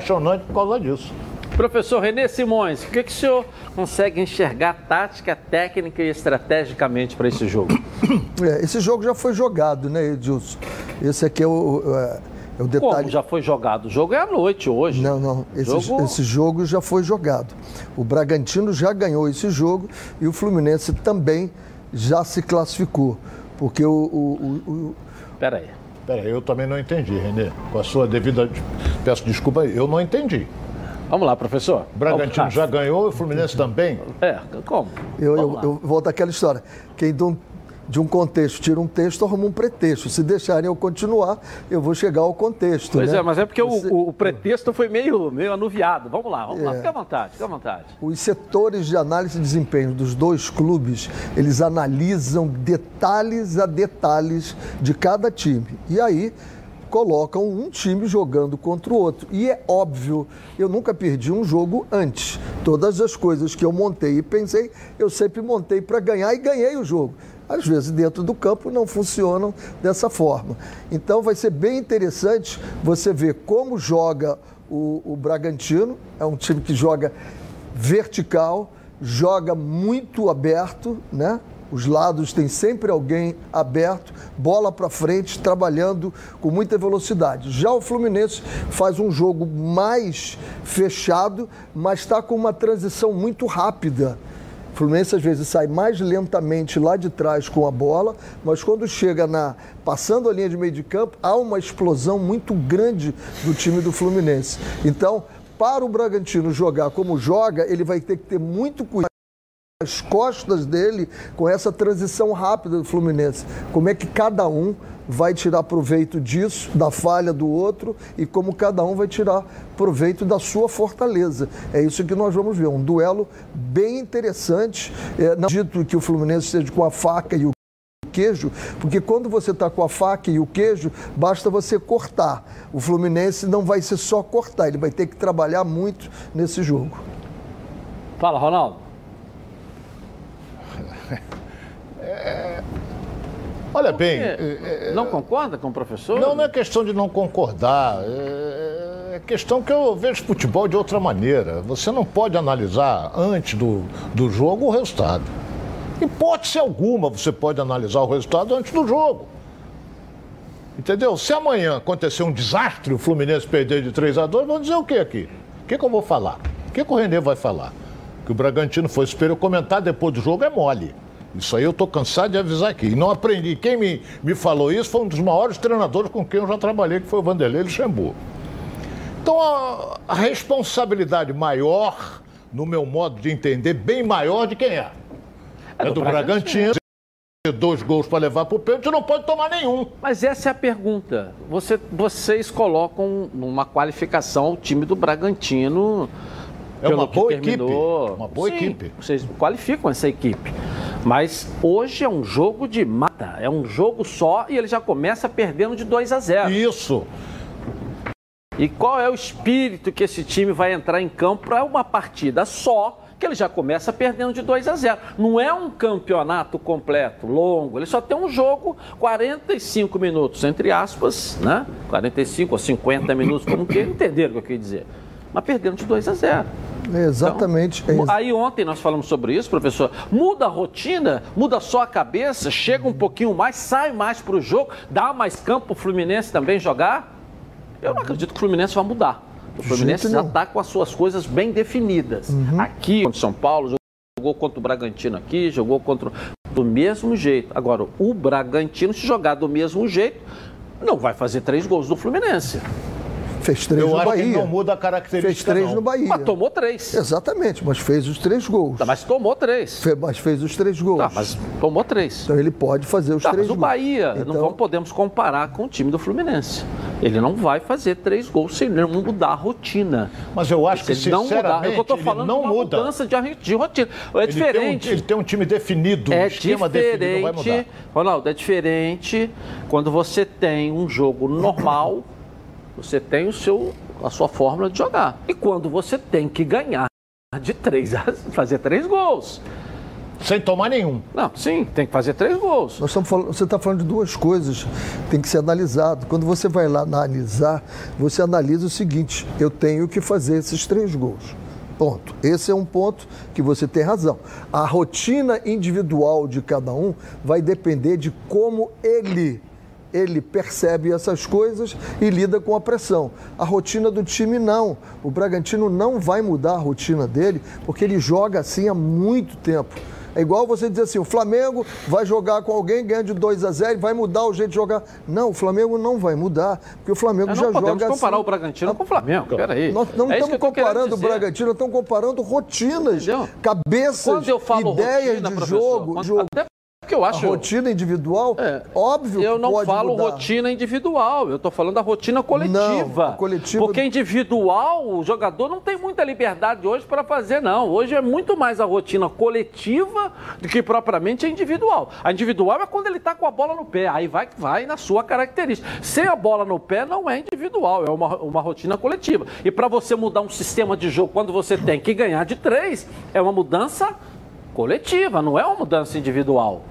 impressionante por causa disso. Professor Renê Simões, o que, que o senhor consegue enxergar tática, técnica e estrategicamente para esse jogo? <coughs> É, esse jogo já foi jogado, né, Edilson? Esse aqui é o, é, é o detalhe. Como já foi jogado? O jogo é à noite hoje. Não, não. Esse jogo... esse jogo já foi jogado. O Bragantino já ganhou esse jogo e o Fluminense também já se classificou. Porque o. o, o, o... Peraí. Peraí, eu também não entendi, Renê. Com a sua devida. Peço desculpa, eu não entendi. Vamos lá, professor. O Bragantino já ganhou e o Fluminense também? É, como? Eu, eu, eu, volto àquela história. Quem de um contexto tira um texto, arruma um pretexto. Se deixarem eu continuar, eu vou chegar ao contexto. Pois né? é, mas é porque Você... o, o, pretexto foi meio, meio anuviado. Vamos lá, vamos é. lá. Fica à vontade, fica à vontade. Os setores de análise de desempenho dos dois clubes, eles analisam detalhes a detalhes de cada time. E aí colocam um time jogando contra o outro. E é óbvio, eu nunca perdi um jogo antes. Todas as coisas que eu montei e pensei, eu sempre montei para ganhar e ganhei o jogo às vezes dentro do campo não funcionam dessa forma. Então vai ser bem interessante você ver como joga o, o Bragantino, é um time que joga vertical, joga muito aberto, né? Os lados tem sempre alguém aberto, bola para frente, trabalhando com muita velocidade. Já o Fluminense faz um jogo mais fechado, mas está com uma transição muito rápida o Fluminense às vezes sai mais lentamente lá de trás com a bola, mas quando chega na passando a linha de meio de campo, há uma explosão muito grande do time do Fluminense. Então, para o Bragantino jogar como joga, ele vai ter que ter muito cuidado as costas dele com essa transição rápida do Fluminense. Como é que cada um vai tirar proveito disso, da falha do outro, e como cada um vai tirar proveito da sua fortaleza. É isso que nós vamos ver, um duelo bem interessante. É, não dito que o Fluminense seja com a faca e o queijo, porque quando você está com a faca e o queijo, basta você cortar. O Fluminense não vai ser só cortar, ele vai ter que trabalhar muito nesse jogo. Fala, Ronaldo. <laughs> É... Olha bem. É, não concorda com o professor? Não, não é questão de não concordar. É, é questão que eu vejo futebol de outra maneira. Você não pode analisar antes do, do jogo o resultado. Hipótese alguma você pode analisar o resultado antes do jogo. Entendeu? Se amanhã acontecer um desastre, o Fluminense perder de 3 a 2 vão dizer o que aqui? O que, que eu vou falar? O que, que o Renê vai falar? Que o Bragantino foi superior. Comentar depois do jogo é mole. Isso aí eu estou cansado de avisar aqui. E não aprendi. Quem me, me falou isso foi um dos maiores treinadores com quem eu já trabalhei, que foi o Vanderlei Luxemburgo. Então, a, a responsabilidade maior, no meu modo de entender, bem maior de quem é? É, é do, do Bragantino. Bragantino dois gols para levar para o pênalti, não pode tomar nenhum. Mas essa é a pergunta. Você, vocês colocam uma qualificação o time do Bragantino. É uma boa terminou. equipe. Uma boa Sim, equipe. Vocês qualificam essa equipe. Mas hoje é um jogo de mata, é um jogo só e ele já começa perdendo de 2 a 0. Isso. E qual é o espírito que esse time vai entrar em campo para uma partida só? que ele já começa perdendo de 2 a 0. Não é um campeonato completo, longo, ele só tem um jogo 45 minutos, entre aspas, né? 45 ou 50 minutos, como que entenderam o que eu queria dizer. Mas perdendo de 2 a 0. Exatamente. Então, aí ontem nós falamos sobre isso, professor. Muda a rotina, muda só a cabeça, chega um pouquinho mais, sai mais para o jogo, dá mais campo para o Fluminense também jogar. Eu não acredito que o Fluminense vai mudar. O Fluminense já está com as suas coisas bem definidas. Uhum. Aqui, contra São Paulo, jogou contra o Bragantino aqui, jogou contra do mesmo jeito. Agora, o Bragantino, se jogar do mesmo jeito, não vai fazer três gols do Fluminense. Fez três Eu no acho Bahia. Que não muda a característica. Fez três não. no Bahia. Mas tomou três. Exatamente, mas fez os três gols. Tá, mas tomou três. Fe, mas fez os três gols. Tá, mas tomou três. Então ele pode fazer os tá, três mas gols. o Bahia, então... não podemos comparar com o time do Fluminense. Ele não vai fazer três gols sem não mudar a rotina. Mas eu acho que, se não mudar, eu estou falando não uma muda. mudança de, de rotina. É ele diferente. Tem um, ele tem um time definido, é um esquema diferente, definido, não vai mudar. Ronaldo, é diferente quando você tem um jogo normal, você tem o seu a sua fórmula de jogar. E quando você tem que ganhar de três, <laughs> fazer três gols. Sem tomar nenhum. Não, sim, tem que fazer três gols. Nós estamos falando, você está falando de duas coisas, tem que ser analisado. Quando você vai lá analisar, você analisa o seguinte: eu tenho que fazer esses três gols. Ponto. Esse é um ponto que você tem razão. A rotina individual de cada um vai depender de como ele ele percebe essas coisas e lida com a pressão. A rotina do time não. O Bragantino não vai mudar a rotina dele, porque ele joga assim há muito tempo. É igual você dizer assim, o Flamengo vai jogar com alguém, ganha de 2 a 0 e vai mudar o jeito de jogar. Não, o Flamengo não vai mudar, porque o Flamengo já joga assim. Não podemos comparar o Bragantino com o Flamengo, peraí. Nós não é estamos comparando o Bragantino, estamos comparando rotinas, Entendeu? cabeças, ideias rotina, de jogo. jogo. Até que eu acho. A rotina individual, é, óbvio Eu não falo mudar. rotina individual, eu estou falando da rotina coletiva. Não, coletiva. Porque individual, o jogador não tem muita liberdade hoje para fazer, não. Hoje é muito mais a rotina coletiva do que propriamente a individual. A individual é quando ele está com a bola no pé, aí vai, vai na sua característica. Sem a bola no pé não é individual, é uma, uma rotina coletiva. E para você mudar um sistema de jogo quando você tem que ganhar de três, é uma mudança coletiva, não é uma mudança individual.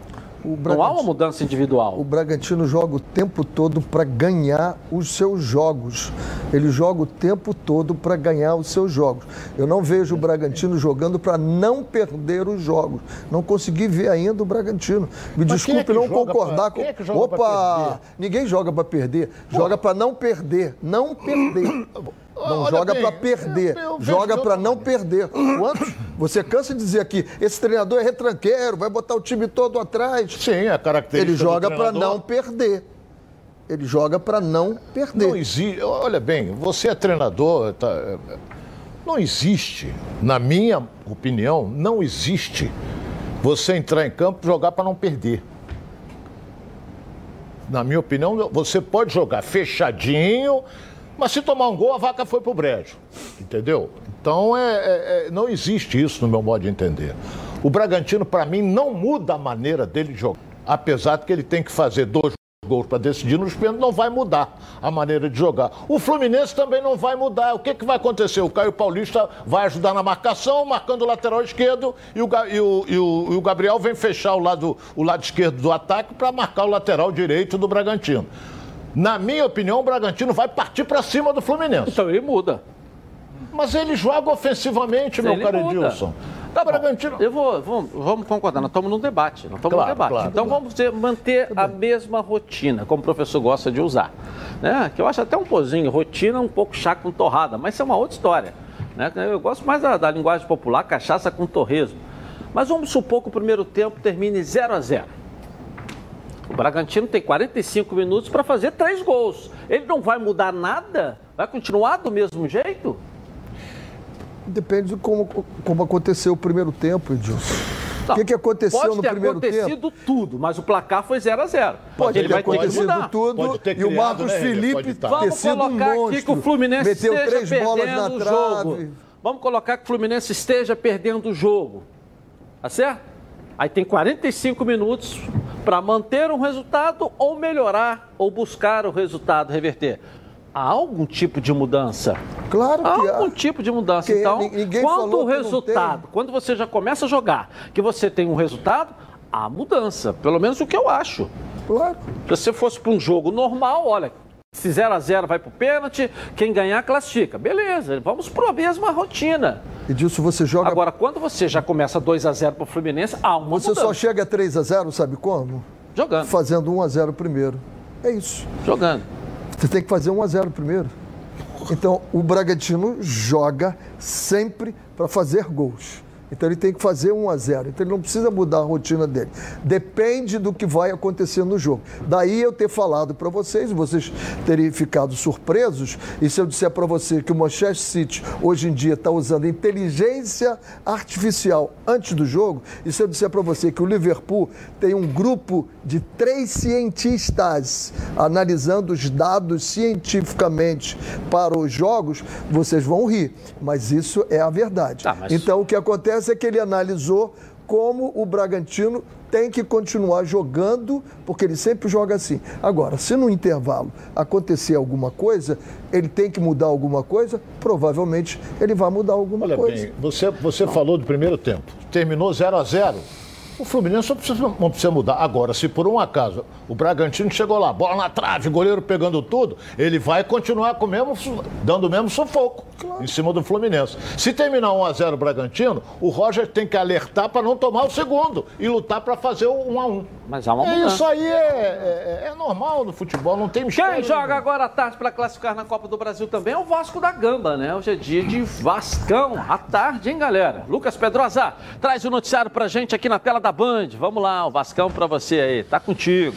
Não há uma mudança individual. O Bragantino joga o tempo todo para ganhar os seus jogos. Ele joga o tempo todo para ganhar os seus jogos. Eu não vejo o Bragantino jogando para não perder os jogos. Não consegui ver ainda o Bragantino. Me Mas desculpe é não concordar pra... com. É Opa! Ninguém joga para perder. Joga para não perder. Não perder. <coughs> Não Olha joga para perder, eu, eu joga para não perder. Quantos? Você cansa de dizer aqui, esse treinador é retranqueiro, vai botar o time todo atrás. Sim, a característica Ele joga para não perder. Ele joga para não perder. Não existe. Olha bem, você é treinador, tá, não existe, na minha opinião, não existe você entrar em campo e jogar para não perder. Na minha opinião, você pode jogar fechadinho, mas se tomar um gol, a vaca foi pro brejo. Entendeu? Então, é, é, é não existe isso no meu modo de entender. O Bragantino, para mim, não muda a maneira dele jogar. Apesar de que ele tem que fazer dois gols para decidir nos pênaltis, não vai mudar a maneira de jogar. O Fluminense também não vai mudar. O que, que vai acontecer? O Caio Paulista vai ajudar na marcação, marcando o lateral esquerdo, e o, e o, e o, e o Gabriel vem fechar o lado, o lado esquerdo do ataque para marcar o lateral direito do Bragantino. Na minha opinião, o Bragantino vai partir para cima do Fluminense. Então ele muda. Mas ele joga ofensivamente, meu caro Edilson. Tá Bragantino. Eu vou, vamos, vamos concordar, nós estamos num debate. Nós estamos claro, num debate. Claro, então claro. vamos manter a mesma rotina, como o professor gosta de usar. Né? Que eu acho até um pozinho, rotina um pouco chá com torrada, mas isso é uma outra história. Né? Eu gosto mais da, da linguagem popular, cachaça com torresmo. Mas vamos supor que o primeiro tempo termine 0 a 0 o Bragantino tem 45 minutos para fazer três gols. Ele não vai mudar nada? Vai continuar do mesmo jeito? Depende de como, como aconteceu o primeiro tempo, Edilson. O que, que aconteceu no primeiro tempo? Pode ter acontecido tudo, mas o placar foi 0 a 0 Pode ter acontecido tudo criado, e o Marcos né, Felipe ter Vamos sido colocar um aqui que o Fluminense meteu três bolas na o jogo. Vamos colocar que o Fluminense esteja perdendo o jogo. Tá certo? Aí tem 45 minutos para manter um resultado ou melhorar ou buscar o resultado, reverter há algum tipo de mudança? Claro que há. algum tipo de mudança. Que então, quanto o resultado, quando você já começa a jogar, que você tem um resultado, há mudança. Pelo menos o que eu acho. Claro. Se você fosse para um jogo normal, olha, se 0 a 0 vai para o pênalti, quem ganhar classifica. Beleza, vamos para a mesma rotina. E disso você joga. Agora, quando você já começa 2 a 0 para o Fluminense, há uma Você mudança. só chega a 3 a 0 sabe como? Jogando. Fazendo 1 a 0 primeiro. É isso. Jogando. Você tem que fazer 1 a 0 primeiro. Então, o Bragantino joga sempre para fazer gols. Então ele tem que fazer 1 a 0. Então ele não precisa mudar a rotina dele. Depende do que vai acontecer no jogo. Daí eu ter falado para vocês, vocês terem ficado surpresos, e se eu disser para você que o Manchester City hoje em dia está usando inteligência artificial antes do jogo, e se eu disser para você que o Liverpool tem um grupo de três cientistas analisando os dados cientificamente para os jogos, vocês vão rir. Mas isso é a verdade. Tá, mas... Então o que acontece é que ele analisou como o Bragantino tem que continuar jogando, porque ele sempre joga assim. Agora, se no intervalo acontecer alguma coisa, ele tem que mudar alguma coisa, provavelmente ele vai mudar alguma Olha coisa. Bem, você, você falou do primeiro tempo. Terminou 0 a 0 o Fluminense não precisa, não precisa mudar. Agora, se por um acaso o Bragantino chegou lá, bola na trave, goleiro pegando tudo, ele vai continuar com mesmo, dando o mesmo sufoco claro. em cima do Fluminense. Se terminar 1x0 o Bragantino, o Roger tem que alertar para não tomar o segundo e lutar para fazer o 1x1. Mas há uma é, Isso aí é, é, é, normal no futebol, não tem mistério. Quem joga agora à tarde para classificar na Copa do Brasil também é o Vasco da Gamba, né? Hoje é dia de Vascão, à tarde, hein, galera? Lucas Pedrosa, traz o noticiário pra gente aqui na tela da Band. Vamos lá, o Vascão para você aí, tá contigo.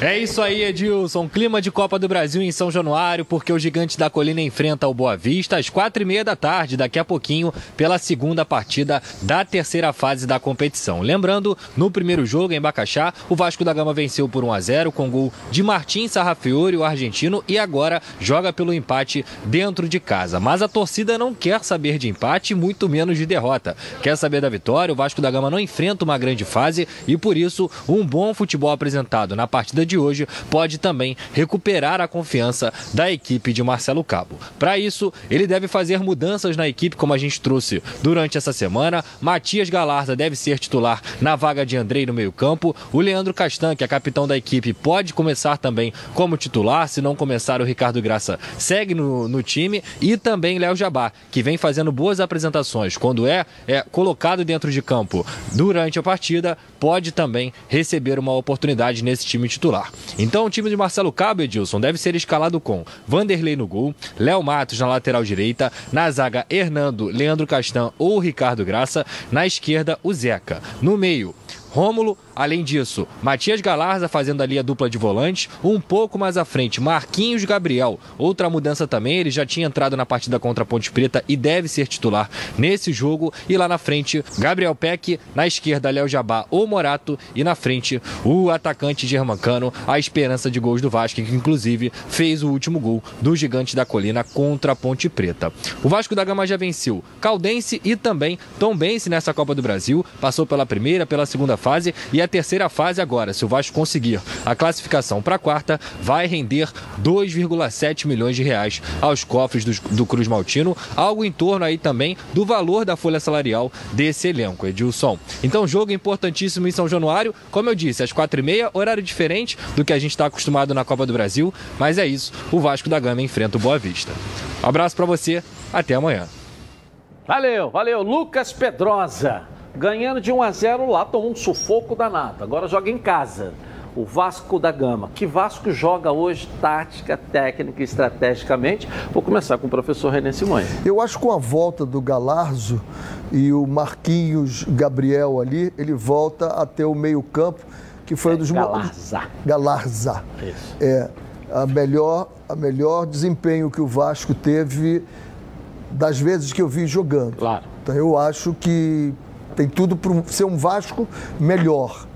É isso aí, Edilson. Clima de Copa do Brasil em São Januário, porque o Gigante da Colina enfrenta o Boa Vista às quatro e meia da tarde, daqui a pouquinho, pela segunda partida da terceira fase da competição. Lembrando, no primeiro jogo, em Bacaxá, o Vasco da Gama venceu por 1 a 0 com gol de Martim Sarrafiori, o argentino, e agora joga pelo empate dentro de casa. Mas a torcida não quer saber de empate, muito menos de derrota. Quer saber da vitória? O Vasco da Gama não enfrenta uma grande fase e, por isso, um bom futebol apresentado na partida de hoje pode também recuperar a confiança da equipe de Marcelo Cabo. Para isso, ele deve fazer mudanças na equipe, como a gente trouxe durante essa semana. Matias Galarza deve ser titular na vaga de Andrei no meio-campo. O Leandro Castan, que é capitão da equipe, pode começar também como titular. Se não começar, o Ricardo Graça segue no, no time. E também Léo Jabá, que vem fazendo boas apresentações. Quando é, é colocado dentro de campo durante a partida, pode também receber uma oportunidade nesse time titular titular. Então o time de Marcelo Cabo, Edilson, deve ser escalado com Vanderlei no gol, Léo Matos na lateral direita, na zaga Hernando, Leandro Castan ou Ricardo Graça, na esquerda o Zeca. No meio, Rômulo. Além disso, Matias Galarza fazendo ali a dupla de volantes. Um pouco mais à frente, Marquinhos Gabriel. Outra mudança também, ele já tinha entrado na partida contra a Ponte Preta e deve ser titular nesse jogo. E lá na frente, Gabriel Peck. Na esquerda, Léo Jabá ou Morato. E na frente, o atacante germancano, a esperança de gols do Vasco, que inclusive fez o último gol do Gigante da Colina contra a Ponte Preta. O Vasco da Gama já venceu Caldense e também Tombense nessa Copa do Brasil. Passou pela primeira, pela segunda fase e a terceira fase agora. Se o Vasco conseguir a classificação para a quarta, vai render 2,7 milhões de reais aos cofres do, do Cruz Maltino, algo em torno aí também do valor da folha salarial desse elenco, Edilson. Então, jogo importantíssimo em São Januário, como eu disse, às quatro e meia, horário diferente do que a gente está acostumado na Copa do Brasil, mas é isso, o Vasco da Gama enfrenta o Boa Vista. Um abraço para você, até amanhã. Valeu, valeu. Lucas Pedrosa, ganhando de 1 a 0 lá, tomou um sufoco danado. Agora joga em casa. O Vasco da Gama. Que Vasco joga hoje tática, técnica estrategicamente? Vou começar com o professor René Simões. Eu acho que com a volta do Galarzo e o Marquinhos Gabriel ali, ele volta a ter o meio-campo, que foi é, um dos Galarza. Galarza. Isso. É a melhor, a melhor desempenho que o Vasco teve das vezes que eu vi jogando. Claro. Então eu acho que tem tudo para ser um Vasco melhor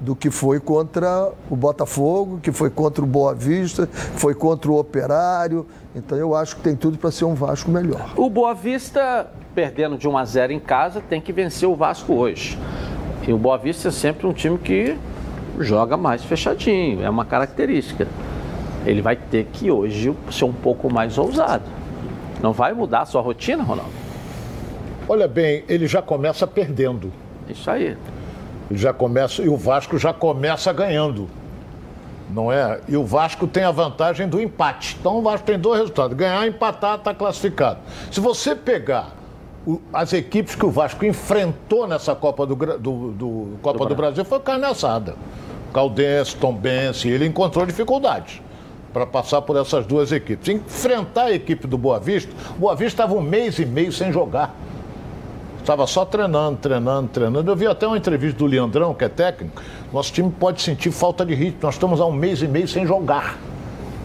do que foi contra o Botafogo, que foi contra o Boa Vista, que foi contra o Operário. Então eu acho que tem tudo para ser um Vasco melhor. O Boa Vista, perdendo de 1 a 0 em casa, tem que vencer o Vasco hoje. E o Boa Vista é sempre um time que joga mais fechadinho, é uma característica. Ele vai ter que hoje ser um pouco mais ousado. Não vai mudar a sua rotina, Ronaldo? Olha bem, ele já começa perdendo. Isso aí. Ele já começa e o Vasco já começa ganhando. Não é? E o Vasco tem a vantagem do empate. Então o Vasco tem dois resultados: ganhar, empatar, está classificado. Se você pegar o, as equipes que o Vasco enfrentou nessa Copa do, do, do Copa do, do Brasil, foi carne assada. Caldense, Tombense, ele encontrou dificuldades para passar por essas duas equipes. Enfrentar a equipe do Boa Vista, o Boa Vista estava um mês e meio sem jogar. Estava só treinando, treinando, treinando. Eu vi até uma entrevista do Leandrão, que é técnico. Nosso time pode sentir falta de ritmo. Nós estamos há um mês e meio sem jogar.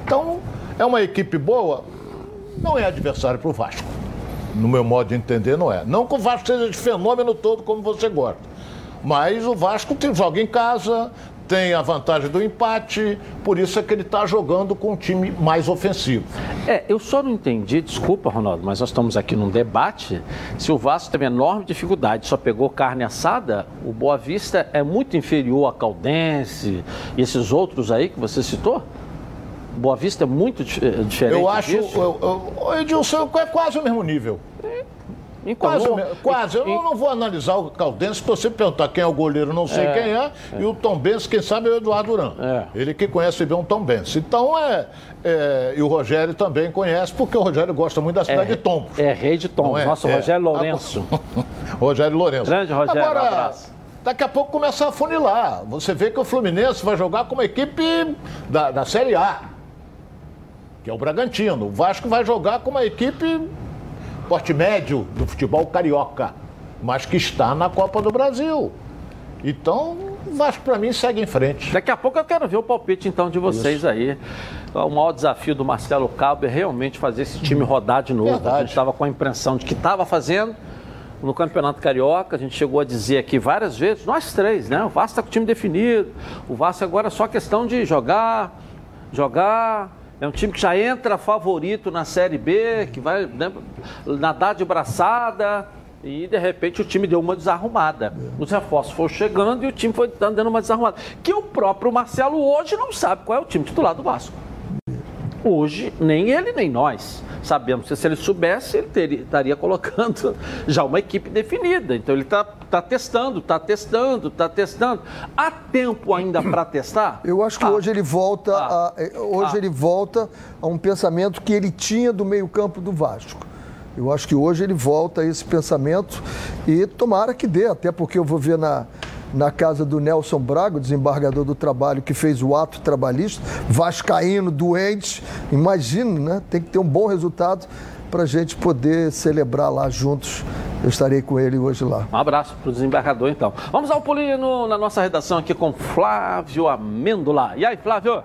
Então, é uma equipe boa, não é adversário para o Vasco. No meu modo de entender, não é. Não que o Vasco seja de fenômeno todo como você gosta. Mas o Vasco tem, joga em casa, tem a vantagem do empate, por isso é que ele está jogando com um time mais ofensivo. É, eu só não entendi, desculpa, Ronaldo, mas nós estamos aqui num debate. Se o Vasco teve enorme dificuldade, só pegou carne assada, o Boa Vista é muito inferior a Caldense e esses outros aí que você citou? Boa Vista é muito diferente. Eu acho, disso? eu, eu, Edilson, é quase o mesmo nível. Quase, quase. Eu não, não, vou analisar o Caldense, se você perguntar quem é o goleiro, não sei é, quem é, é, e o Tom Benz, quem sabe é o Eduardo Duran. É. Ele que conhece bem o Tom Benz. Então é, é, E o Rogério também conhece, porque o Rogério gosta muito da cidade é, de Tombos. É, rei de Tombos. Nosso Rogério Lourenço. <laughs> Rogério Lourenço. Grande Rogério, Agora, um abraço. Daqui a pouco começa a funilar. Você vê que o Fluminense vai jogar com uma equipe da, da Série A, que é o Bragantino. O Vasco vai jogar com uma equipe porte médio do futebol carioca, mas que está na Copa do Brasil. Então, o Vasco para mim segue em frente. Daqui a pouco eu quero ver o palpite então de vocês Isso. aí. O maior desafio do Marcelo Cabo é realmente fazer esse time rodar de novo. Verdade. A gente estava com a impressão de que estava fazendo no Campeonato Carioca. A gente chegou a dizer aqui várias vezes, nós três, né? O Vasco está com o time definido. O Vasco agora é só questão de jogar, jogar, é um time que já entra favorito na Série B, que vai né, nadar de braçada. E de repente o time deu uma desarrumada. Os reforços foram chegando e o time foi dando uma desarrumada. Que o próprio Marcelo hoje não sabe qual é o time titular do Vasco. Hoje, nem ele nem nós sabemos. Se ele soubesse, ele teria, estaria colocando <laughs> já uma equipe definida. Então ele está tá testando, está testando, está testando. Há tempo ainda para <clears throat> testar? Eu acho que ah. hoje ele volta ah. a, eh, hoje ah. ele volta a um pensamento que ele tinha do meio-campo do Vasco. Eu acho que hoje ele volta a esse pensamento e tomara que dê, até porque eu vou ver na, na casa do Nelson Braga, desembargador do trabalho, que fez o ato trabalhista, vascaíno, doente. Imagina, né? Tem que ter um bom resultado para a gente poder celebrar lá juntos eu estarei com ele hoje lá. Um abraço para o desembargador, então. Vamos ao pulinho na nossa redação aqui com Flávio Amêndola. E aí, Flávio?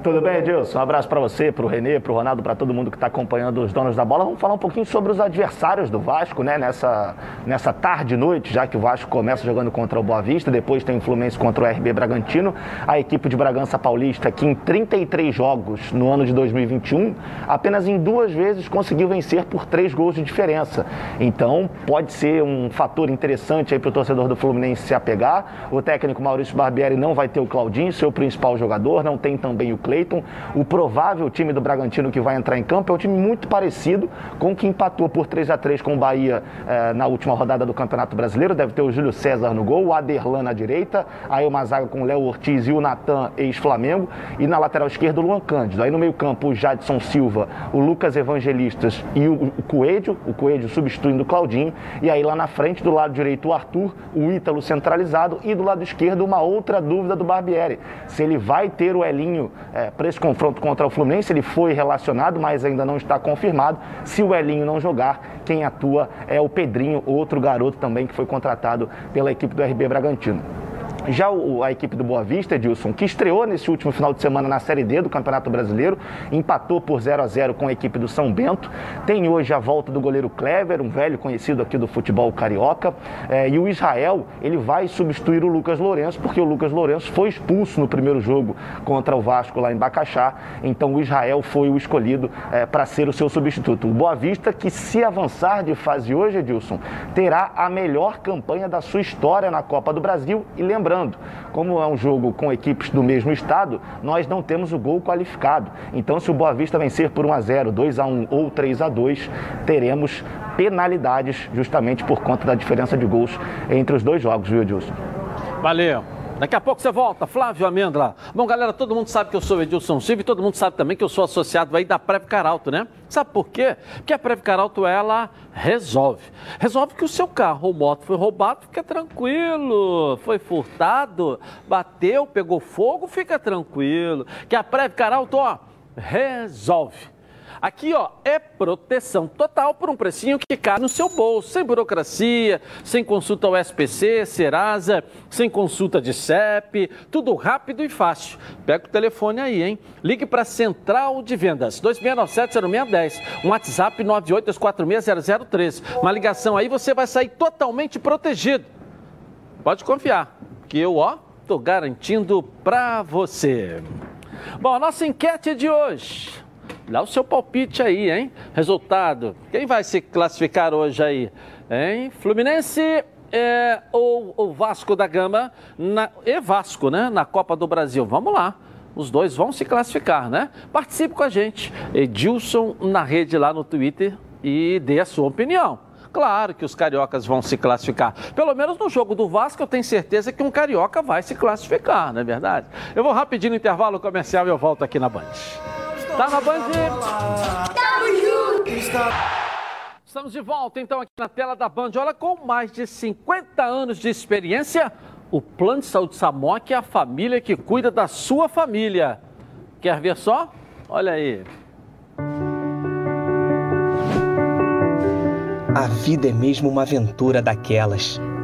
Tudo bem, Edilson? Um abraço para você, para o Renê, para o Ronaldo, para todo mundo que está acompanhando os donos da bola. Vamos falar um pouquinho sobre os adversários do Vasco, né? Nessa, nessa tarde e noite, já que o Vasco começa jogando contra o Boa Vista, depois tem o Fluminense contra o RB Bragantino. A equipe de Bragança Paulista, que em 33 jogos no ano de 2021, apenas em duas vezes conseguiu vencer por três gols de diferença. Então, pode ser um fator interessante aí para o torcedor do Fluminense se apegar. O técnico Maurício Barbieri não vai ter o Claudinho, seu principal jogador, não tem também o Cleiton. O provável time do Bragantino que vai entrar em campo é um time muito parecido com o que empatou por 3 a 3 com o Bahia eh, na última rodada do Campeonato Brasileiro. Deve ter o Júlio César no gol, o Aderlan na direita, aí uma zaga com o Léo Ortiz e o Natan, ex-Flamengo, e na lateral esquerda o Luan Cândido. Aí no meio-campo o Jadson Silva, o Lucas Evangelistas e o Coelho, o Coelho substituindo o Claudinho, e aí lá na frente, do lado direito, o Arthur, o Ítalo centralizado, e do lado esquerdo, uma outra dúvida do Barbieri. Se ele vai ter o Elinho é, para esse confronto contra o Fluminense. Ele foi relacionado, mas ainda não está confirmado. Se o Elinho não jogar, quem atua é o Pedrinho, outro garoto também que foi contratado pela equipe do RB Bragantino. Já o, a equipe do Boa Vista, Edilson, que estreou nesse último final de semana na Série D do Campeonato Brasileiro, empatou por 0 a 0 com a equipe do São Bento. Tem hoje a volta do goleiro Clever, um velho conhecido aqui do futebol carioca. É, e o Israel, ele vai substituir o Lucas Lourenço, porque o Lucas Lourenço foi expulso no primeiro jogo contra o Vasco lá em Bacaxá. Então o Israel foi o escolhido é, para ser o seu substituto. O Boa Vista, que se avançar de fase hoje, Edilson, terá a melhor campanha da sua história na Copa do Brasil. E lembrando, como é um jogo com equipes do mesmo estado, nós não temos o gol qualificado. Então, se o Boa Vista vencer por 1 a 0, 2 a 1 ou 3 a 2, teremos penalidades justamente por conta da diferença de gols entre os dois jogos, viu, Edilson? Valeu. Daqui a pouco você volta, Flávio Amêndola. Bom, galera, todo mundo sabe que eu sou Edilson Silva e todo mundo sabe também que eu sou associado aí da Preve Caralto, né? Sabe por quê? Porque a Preve Caralto, ela resolve. Resolve que o seu carro ou moto foi roubado, fica tranquilo. Foi furtado, bateu, pegou fogo, fica tranquilo. Que a Preve Caralto, ó, resolve. Aqui, ó, é proteção total por um precinho que cai no seu bolso, sem burocracia, sem consulta ao SPC, Serasa, sem consulta de CEP, tudo rápido e fácil. Pega o telefone aí, hein? Ligue para Central de Vendas, 2697-0610, um WhatsApp 982460013. Uma ligação aí, você vai sair totalmente protegido. Pode confiar, que eu, ó, tô garantindo para você. Bom, a nossa enquete de hoje Dá o seu palpite aí, hein? Resultado. Quem vai se classificar hoje aí? Hein? Fluminense é, ou o Vasco da Gama na, e Vasco, né? Na Copa do Brasil. Vamos lá. Os dois vão se classificar, né? Participe com a gente. Edilson na rede lá no Twitter e dê a sua opinião. Claro que os cariocas vão se classificar. Pelo menos no jogo do Vasco, eu tenho certeza que um carioca vai se classificar, não é verdade? Eu vou rapidinho no intervalo comercial e eu volto aqui na Band. Tá na Band? Estamos de volta então aqui na tela da Band. Olha, com mais de 50 anos de experiência, o Plano de Saúde Samok é a família que cuida da sua família. Quer ver só? Olha aí. A vida é mesmo uma aventura daquelas.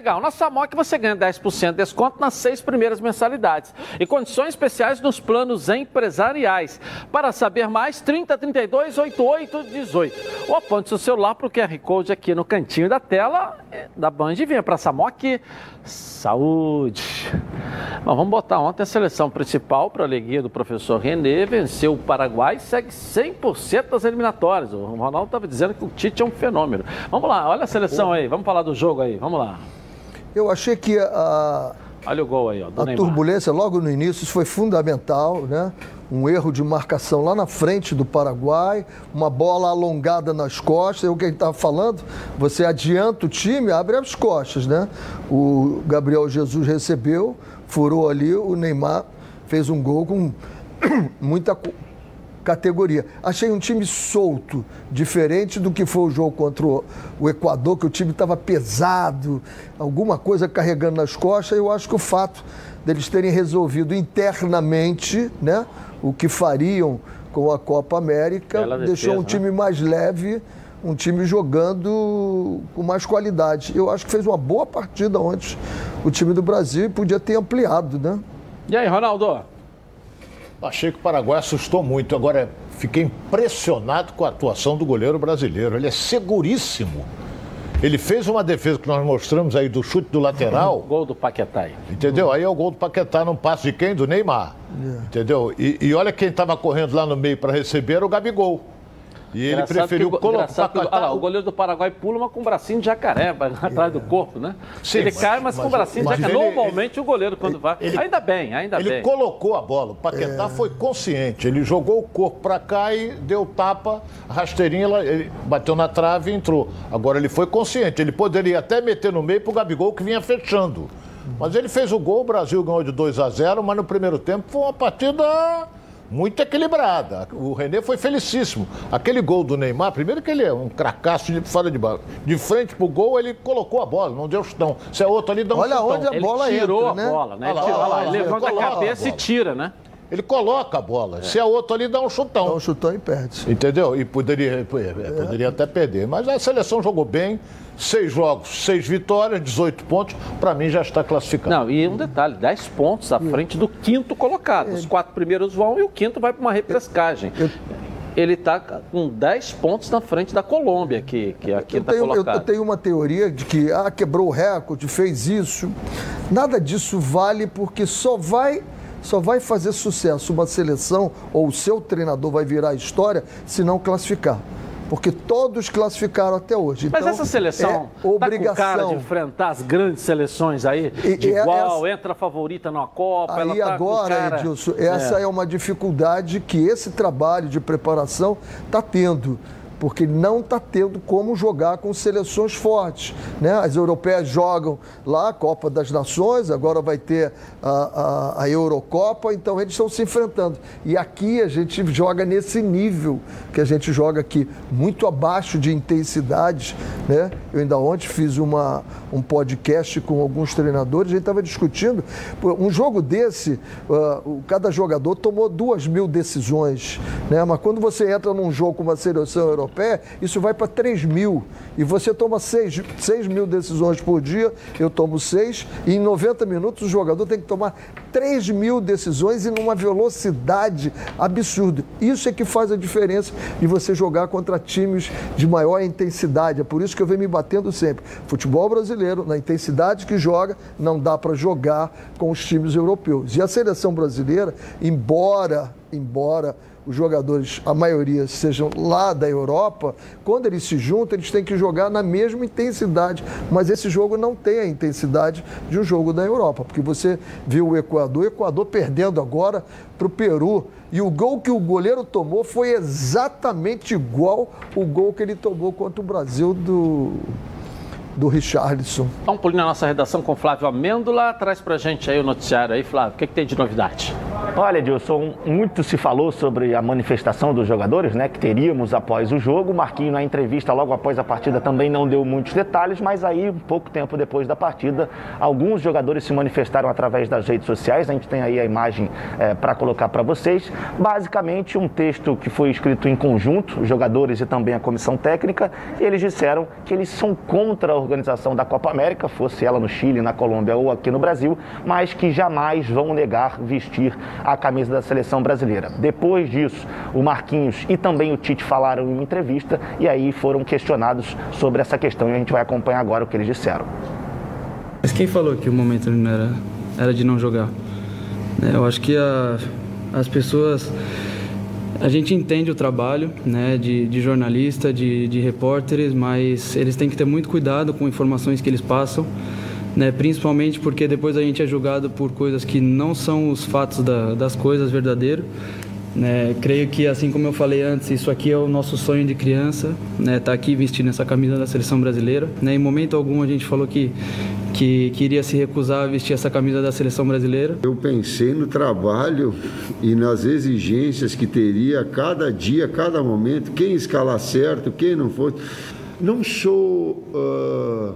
Legal. Na Samok você ganha 10% de desconto nas seis primeiras mensalidades e condições especiais nos planos empresariais. Para saber mais, 30 32 88 18. Ou aponte seu celular para o QR Code aqui no cantinho da tela eh, da Band e venha para a Samok. Saúde! Bom, vamos botar ontem a seleção principal para a alegria do professor Renê, venceu o Paraguai e segue 100% das eliminatórias. O Ronaldo estava dizendo que o Tite é um fenômeno. Vamos lá, olha a seleção aí, vamos falar do jogo aí, vamos lá. Eu achei que a, Olha o gol aí, ó. A turbulência logo no início isso foi fundamental, né? Um erro de marcação lá na frente do Paraguai, uma bola alongada nas costas, é o que ele estava falando. Você adianta o time, abre as costas, né? O Gabriel Jesus recebeu, furou ali, o Neymar fez um gol com <clears throat> muita categoria. Achei um time solto, diferente do que foi o jogo contra o, Equador, que o time estava pesado, alguma coisa carregando nas costas. Eu acho que o fato deles terem resolvido internamente né, o que fariam com a Copa América Bela deixou um defesa, time mais leve, um time jogando com mais qualidade. Eu acho que fez uma boa partida ontem o time do Brasil e podia ter ampliado, né? E aí, Ronaldo? Achei que o Paraguai assustou muito. Agora, fiquei impressionado com a atuação do goleiro brasileiro. Ele é seguríssimo. Ele fez uma defesa que nós mostramos aí do chute do lateral. <laughs> Gol do Paquetá aí. Entendeu? Aí é o gol do Paquetá num passe de quem? Do Neymar. Entendeu? E, e olha quem estava correndo lá no meio para receber era o Gabigol. E ele Engraçado preferiu que o colocar o- ah lá, o goleiro do Paraguai pula, mas com um bracinho de jacaré atrás do corpo, né? Sim, ele mas- cai, mas, com mas- um bracinho de jacaré. ele- Normalmente o goleiro, quando vai. ele- ainda bem, ainda Ele bem. colocou a bola. O Paquetá foi consciente. Ele jogou o corpo para cá e deu tapa, rasteirinha, ele bateu na trave e entrou. Agora ele foi consciente. Ele poderia até meter no meio pro Gabigol que vinha fechando. Mas ele fez o gol, o Brasil ganhou de 2 a 0, mas no primeiro tempo foi uma partida muito equilibrada. O René foi felicíssimo. Aquele gol do Neymar, primeiro que ele é um cracaço de fora de bola. De frente pro gol, ele colocou a bola, não deu chutão. Se é outro ali, dá um Olha chutão. onde a Ele bola tirou entra, a né? bola, né? Olha lá, Ele, lá, lá, ele levanta a cabeça e tira, né? Ele coloca a bola. Se é outro ali, dá um chutão. Dá um chutão e perde. Entendeu? E poderia, é, poderia até perder. Mas a seleção jogou bem. Seis jogos, seis vitórias, 18 pontos. Para mim já está classificado. Não, e um detalhe, 10 pontos à frente do quinto colocado. Os quatro primeiros vão e o quinto vai para uma repescagem. Ele está com 10 pontos na frente da Colômbia, que, que é a Eu quinta tenho, eu- tenho uma teoria de que ah, quebrou o recorde, fez isso. Nada disso vale porque só vai, só vai fazer sucesso uma seleção ou o seu treinador vai virar história se não classificar. Porque todos classificaram até hoje. Mas Então, essa seleção é tá com cara de obrigação. enfrentar as grandes seleções aí, E- de é- igual, essa- entra favorita na Copa, ela Aí tá agora, cara... Edilson, essa é. uma dificuldade que esse trabalho de preparação está tendo. Porque não está tendo como jogar com seleções fortes. Né? As europeias jogam lá a Copa das Nações, agora vai ter a, a, a Eurocopa, então eles estão se enfrentando. E aqui a gente joga nesse nível que a gente joga aqui, muito abaixo de intensidades. Né? Eu ainda ontem fiz uma, um podcast com alguns treinadores, a gente estava discutindo. Um jogo desse, o- cada jogador tomou duas mil decisões. Né? Mas quando você entra num jogo com uma seleção europeia, isso vai para 3 mil. E você toma 6, seis mil decisões por dia, eu tomo 6, e em 90 minutos o jogador tem que tomar 3 mil decisões e numa velocidade absurda. Isso é que faz a diferença de você jogar contra times de maior intensidade. É por isso que eu venho me batendo sempre. Futebol brasileiro, na intensidade que joga, não dá para jogar com os times europeus. E a seleção brasileira, embora, embora os jogadores, a maioria, sejam lá da Europa, quando eles se juntam, eles têm que jogar na mesma intensidade. Mas esse jogo não tem a intensidade de um jogo da Europa, porque você viu o Equador, o Equador perdendo agora para o Peru. E o gol que o goleiro tomou foi exatamente igual o gol que ele tomou contra o Brasil do, do Richarlison. Dá um pulinho na nossa redação com o Flávio Amêndola, traz pra gente aí o noticiário aí, Flávio, o que, que tem de novidade? Olha, Edilson, muito se falou sobre a manifestação dos jogadores, né, que teríamos após o jogo. Marquinho, na entrevista logo após a partida, também não deu muitos detalhes, mas aí, um pouco tempo depois da partida, alguns jogadores se manifestaram através das redes sociais. A gente tem aí a imagem é, para colocar para vocês. Basicamente, um texto que foi escrito em conjunto, os jogadores e também a comissão técnica. E eles disseram que eles são contra a organização da Copa América, fosse ela no Chile, na Colômbia ou aqui no Brasil, mas que jamais vão negar vestir a camisa da seleção brasileira. Depois disso, o Marquinhos e também o Tite falaram em uma entrevista e aí foram questionados sobre essa questão e a gente vai acompanhar agora o que eles disseram. Mas quem falou que o momento não era, era de não jogar? Eu acho que a, as pessoas. A gente entende o trabalho né, de, de jornalista, de, de repórteres, mas eles têm que ter muito cuidado com informações que eles passam né? principalmente porque depois a gente é julgado por coisas que não são os fatos da, das coisas verdadeiros. Né? Creio que, assim como eu falei antes, isso aqui é o nosso sonho de criança, né? Tá aqui vestindo essa camisa da seleção brasileira. Né? Em momento algum a gente falou que que queria se recusar a vestir essa camisa da seleção brasileira. Eu pensei no trabalho e nas exigências que teria cada dia, cada momento, quem escalar certo, quem não fosse. Não sou uh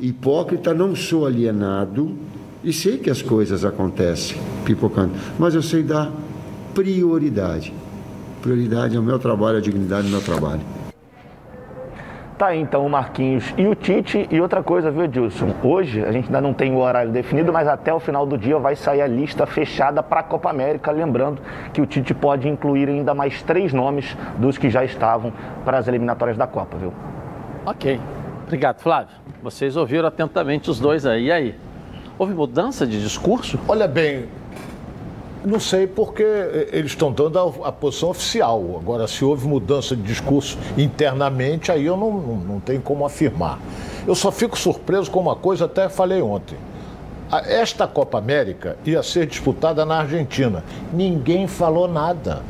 hipócrita, não sou alienado e sei que as coisas acontecem pipocando, mas eu sei dar prioridade. Prioridade é o meu trabalho, a dignidade do meu trabalho. Tá aí então o Marquinhos e o Tite. E outra coisa, viu, Edilson? Hoje a gente ainda não tem o horário definido, mas até o final do dia vai sair a lista fechada para a Copa América. Lembrando que o Tite pode incluir ainda mais três nomes dos que já estavam para as eliminatórias da Copa, viu? Ok. Obrigado, Flávio. Vocês ouviram atentamente os dois aí. E aí? Houve mudança de discurso? Olha bem, não sei porque eles estão dando a, a, posição oficial. Agora, se houve mudança de discurso internamente, aí eu não, não, não tenho como afirmar. Eu só fico surpreso com uma coisa, até falei ontem. Esta Copa América ia ser disputada na Argentina. Ninguém falou nada.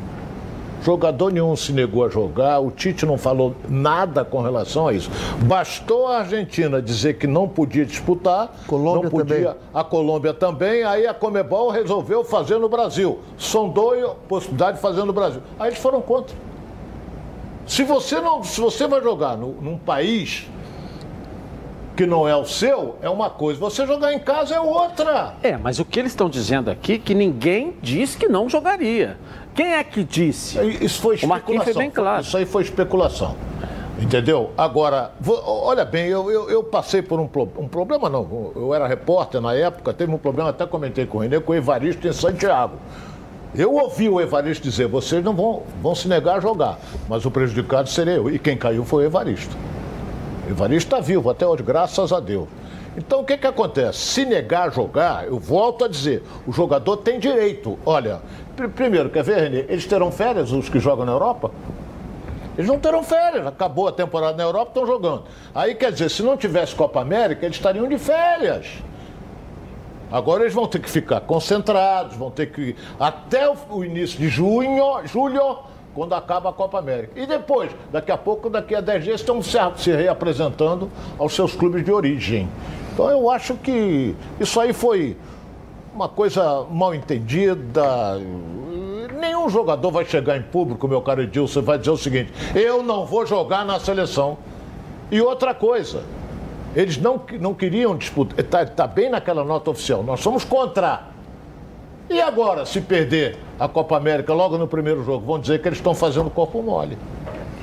Jogador nenhum se negou a jogar, o Tite não falou nada com relação a isso. Bastou a Argentina dizer que não podia disputar, Colômbia não podia, também. a Colômbia também, aí a Comebol resolveu fazer no Brasil. Sondou a possibilidade de fazer no Brasil. Aí eles foram contra. Se você não, se você vai jogar no, num país que não é o seu, é uma coisa. Você jogar em casa é outra. É, mas o que eles estão dizendo aqui é que ninguém disse que não jogaria. Quem é que disse? Isso foi especulação. Foi bem claro. Isso aí foi especulação. Entendeu? Agora, olha bem, eu, eu, eu passei por um, um, problema, não. Eu era repórter na época, teve um problema, até comentei com o Renê, com o Evaristo em Santiago. Eu ouvi o Evaristo dizer: vocês não vão, vão se negar a jogar, mas o prejudicado serei eu. E quem caiu foi o Evaristo. O Evaristo está vivo até hoje, graças a Deus. Então o que, que acontece? Se negar a jogar, eu volto a dizer: o jogador tem direito. Olha, Primeiro, quer ver, Renê? Eles terão férias, os que jogam na Europa? Eles não terão férias. Acabou a temporada na Europa, estão jogando. Aí, quer dizer, se não tivesse Copa América, eles estariam de férias. Agora eles vão ter que ficar concentrados, vão ter que. Até o início de junho, julho, quando acaba a Copa América. E depois, daqui a pouco, daqui a 10 dias, estão se reapresentando aos seus clubes de origem. Então eu acho que isso aí foi uma coisa mal entendida. Nenhum jogador vai chegar em público, meu caro Edilson, e vai dizer o seguinte: eu não vou jogar na seleção. E outra coisa, eles não, não queriam disputar, está tá bem naquela nota oficial, nós somos contra. E agora, se perder a Copa América logo no primeiro jogo, vão dizer que eles estão fazendo corpo mole.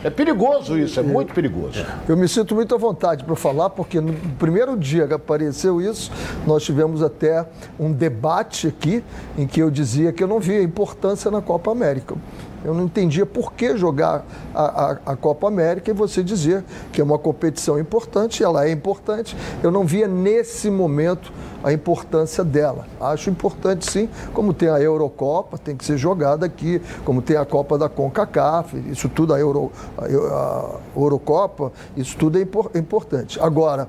É perigoso isso, é muito perigoso. Eu me sinto muito à vontade para falar, porque no primeiro dia que apareceu isso, nós tivemos até um debate aqui em que eu dizia que eu não via importância na Copa América. Eu não entendia por que jogar a, a, a, Copa América e você dizer que é uma competição importante, ela é importante. Eu não via nesse momento a importância dela. Acho importante sim, como tem a Eurocopa, tem que ser jogada aqui, como tem a Copa da CONCACAF, isso tudo, a, Euro, a, Eurocopa, isso tudo é importante. Agora,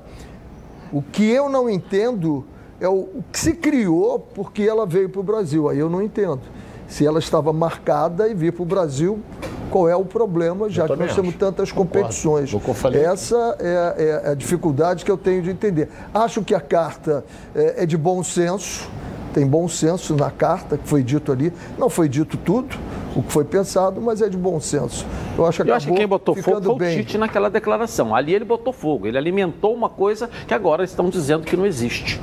o que eu não entendo é o, o que se criou porque ela veio para o Brasil. Aí eu não entendo se ela estava marcada e vir para o Brasil, qual é o problema, já que nós temos tantas competições. Essa é, é, a dificuldade que eu tenho de entender. Acho que a carta é, é de bom senso, tem bom senso na carta que foi dito ali. Não foi dito tudo, o que foi pensado, mas é de bom senso. Eu acho que, Eu acho que quem botou fogo foi bem. o Tite naquela declaração. Ali ele botou fogo, ele alimentou uma coisa que agora estão dizendo que não existe.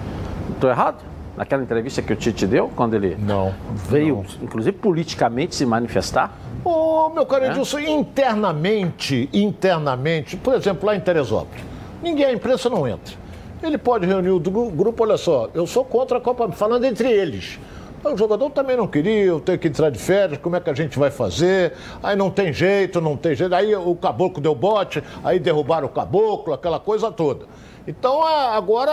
Estou errado? Naquela entrevista que o Tite deu, quando ele Não. veio, inclusive politicamente, se manifestar? Ô, meu caro É? Edilson, internamente, internamente, por exemplo, lá em Teresópolis, ninguém, a imprensa não entra. Ele pode reunir o gru- grupo, olha só, eu sou contra a Copa, falando entre eles. O jogador também não queria, eu tenho que entrar de férias, como é que a gente vai fazer? Aí não tem jeito, não tem jeito. Aí o caboclo deu bote, aí derrubaram o caboclo, aquela coisa toda. Então agora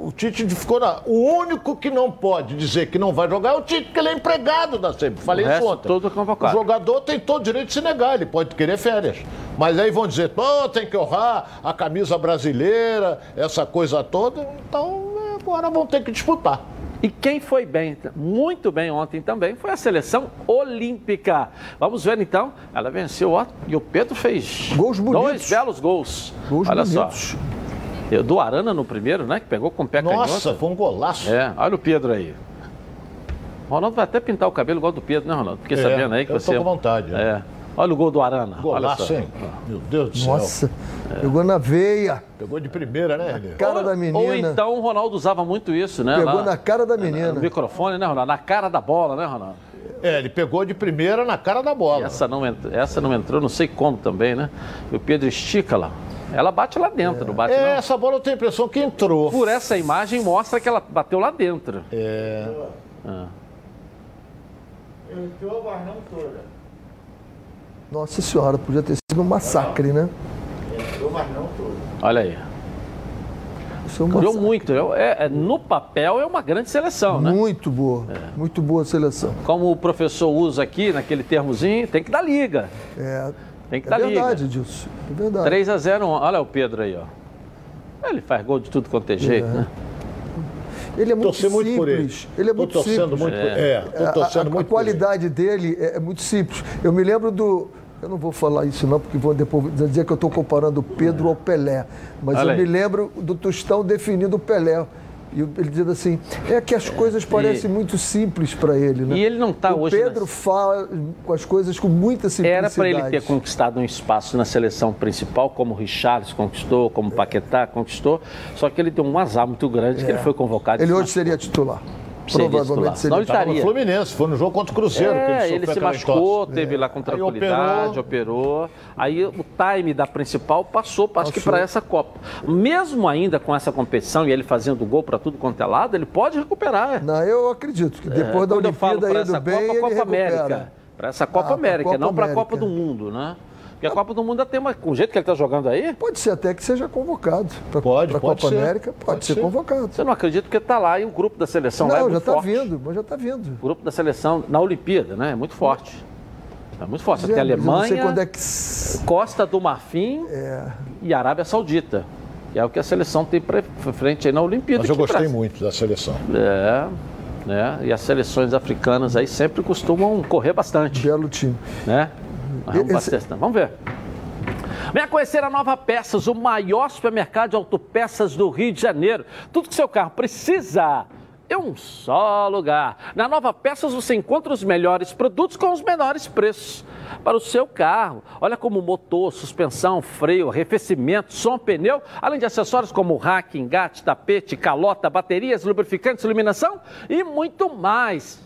o Tite ficou na. O único que não pode dizer que não vai jogar é o Tite, porque ele é empregado da sempre. Falei isso ontem. todo é O convocado. jogador tem todo o direito de se negar, ele pode querer férias. Mas aí vão dizer, pô, tem que honrar a camisa brasileira, essa coisa toda. Então agora vão ter que disputar. E quem foi bem, muito bem ontem também, foi a seleção olímpica. Vamos ver então. Ela venceu ó, e o Pedro fez Gols bonitos. dois belos gols. Gols Olha bonitos. só. Eu- Do Arana no primeiro, né? Que pegou com o pé Nossa, canhoto. foi um golaço. É, olha o Pedro aí. O Ronaldo vai até pintar o cabelo igual do Pedro, né, Ronaldo? Fiquei É, sabendo aí que eu tô você. com vontade, é. É. Olha o gol do Arana. Golaço, hein? Meu Deus do céu. Nossa, pegou na veia, Pegou de primeira, né, Renê? cara Ou- da Ou menina. então o Ronaldo usava muito isso, né? Pegou lá- na cara da No menina. microfone, né, Ronaldo? Na cara da bola, né, Ronaldo? É, ele pegou de primeira na cara da E bola. essa não, ent- essa não entrou, não sei como também, né? E o Pedro estica lá. Ela bate lá dentro, não bate É, não. essa bola eu tenho a impressão que entrou. Por essa imagem mostra que ela bateu lá dentro. É. Ah. Entrou, mas não toda. Nossa senhora, podia ter sido um massacre, né? Entrou, mas não toda. Olha aí. Isso é muito. É, é- no papel é uma grande seleção, né? Muito boa, muito boa a seleção. Como o professor usa aqui, naquele termozinho, tem que dar liga. É, Tem que é dar verdade liga. disso, é verdade. 3 a 0 Olha o Pedro aí, ó. Ele faz gol de tudo quanto é jeito, né? Ele é muito Torci muito por ele. simples. Ele é Tô muito torcendo simples. muito por É, tô A- torcendo a, a muito por ele. qualidade dele é, é muito simples. Eu me lembro do. Eu não vou falar isso não, porque vão depois dizer que eu estou comparando o Pedro ao Pelé. Mas Olha eu aí. me lembro do Tostão definindo o Pelé. E ele diz assim, é que as coisas parecem muito simples para ele, né? E ele não tá o hoje Pedro na- fala com as coisas com muita simplicidade. Era para ele ter conquistado um espaço na seleção principal, como o Richarlison conquistou, como o Paquetá conquistou, só que ele deu um azar muito grande que ele foi convocado. e Ele hoje seria titular. Provavelmente seria ele Tava no estaria. Fluminense, foi no jogo contra o Cruzeiro que ele É, sofreu ele se machucou, entorse. teve lá com Aí tranquilidade, operou. Aí o time da principal passou, acho que Passou. para essa Copa. Mesmo ainda com essa competição e ele fazendo gol para tudo quanto é lado, ele pode recuperar. Não, eu acredito que depois da Quando eu falo Olimpíada para indo essa bem, Copa, ele Copa recupera. América. Para essa Copa Ah, América, Copa não para a. Copa do Mundo, né? Porque a Copa do Mundo tem uma. Com o jeito que ele está jogando aí, Pode ser até que seja convocado para Pode, a pode Copa ser. América, pode, Pode ser, ser. convocado. você não acredita que está lá e o grupo da seleção lá é Não, muito já está forte. vindo, mas já está vindo. O grupo da seleção na Olimpíada, né? É muito forte. É muito forte. Tem Mas Alemanha. não sei quando é que. Costa do Marfim e Arábia Saudita. Que é o que a seleção tem para frente aí na Olimpíada. Mas eu gostei traz- muito da seleção. É, né? E as seleções africanas aí sempre costumam correr bastante, Belo time. né? Vamos, Esse- vamos ver. Venha conhecer a Nova Peças, o maior supermercado de autopeças do Rio de Janeiro. Tudo que seu carro precisa em um só lugar. Na Nova Peças você encontra os melhores produtos com os menores preços para o seu carro. Olha como motor, suspensão, freio, arrefecimento, som, pneu, além de acessórios como rack, engate, tapete, calota, baterias, lubrificantes, iluminação e muito mais.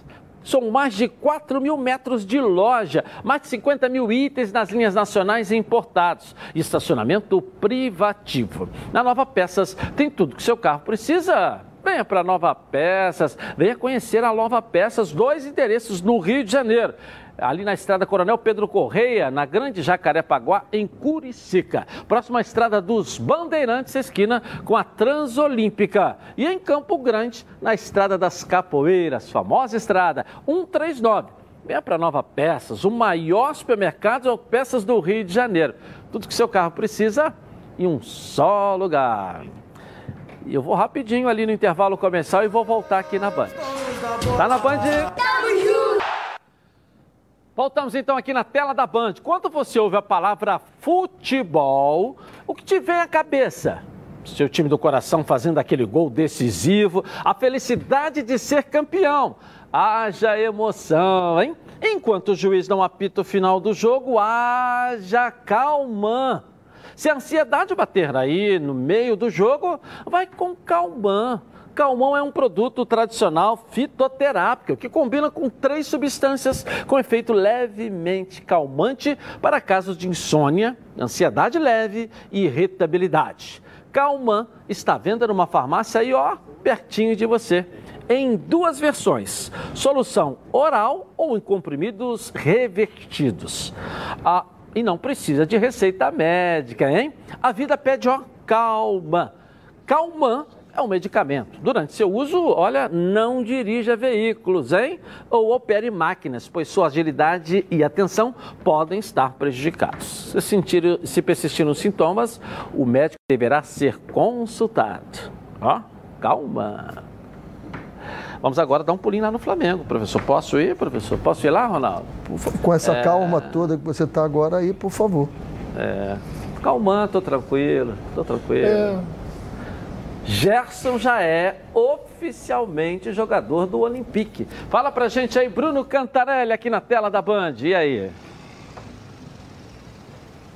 São mais de 4 mil metros de loja, mais de 50 mil itens nas linhas nacionais e importados. Estacionamento privativo. Na Nova Peças tem tudo que seu carro precisa. Venha para Nova Peças, venha conhecer a Nova Peças, dois endereços no Rio de Janeiro. Ali na estrada Coronel Pedro Correia, na Grande Jacarepaguá, em Curicica. Próxima estrada dos Bandeirantes, esquina com a Transolímpica. E em Campo Grande, na estrada das Capoeiras, famosa estrada 139. Venha para Nova Peças, o maior supermercado de peças do Rio de Janeiro. Tudo que seu carro precisa em um só lugar. E eu vou rapidinho ali no intervalo comercial e vou voltar aqui na Band. Tá na Band? Voltamos então aqui na tela da Band. Quando você ouve a palavra futebol, o que te vem à cabeça? seu time do coração fazendo aquele gol decisivo, a felicidade de ser campeão. Haja emoção, hein? Enquanto o juiz não apita o final do jogo, haja calma. Se a ansiedade bater aí no meio do jogo, vai com calmã. Calmão é um produto tradicional fitoterápico que combina com três substâncias com efeito levemente calmante para casos de insônia, ansiedade leve e irritabilidade. Calman está venda numa farmácia aí, ó, pertinho de você. Em duas versões: solução oral ou em comprimidos revertidos. Ah, e não precisa de receita médica, hein? A vida pede, ó, calma. Calman é um medicamento. Durante seu uso, olha, não dirija veículos, hein? Ou opere máquinas, pois sua agilidade e atenção podem estar prejudicados. Se, sentir, se persistirem os sintomas, o médico deverá ser consultado. Ó, calma. Vamos agora dar um pulinho lá no Flamengo, professor. Posso ir, professor? Posso ir lá, Ronaldo? Com essa é... calma toda que você está agora aí, por favor. É. Calma, tô tranquilo, tô tranquilo. É. Gerson já é oficialmente jogador do Olympique. Fala pra gente aí, Bruno Cantarelli, aqui na tela da Band. E aí?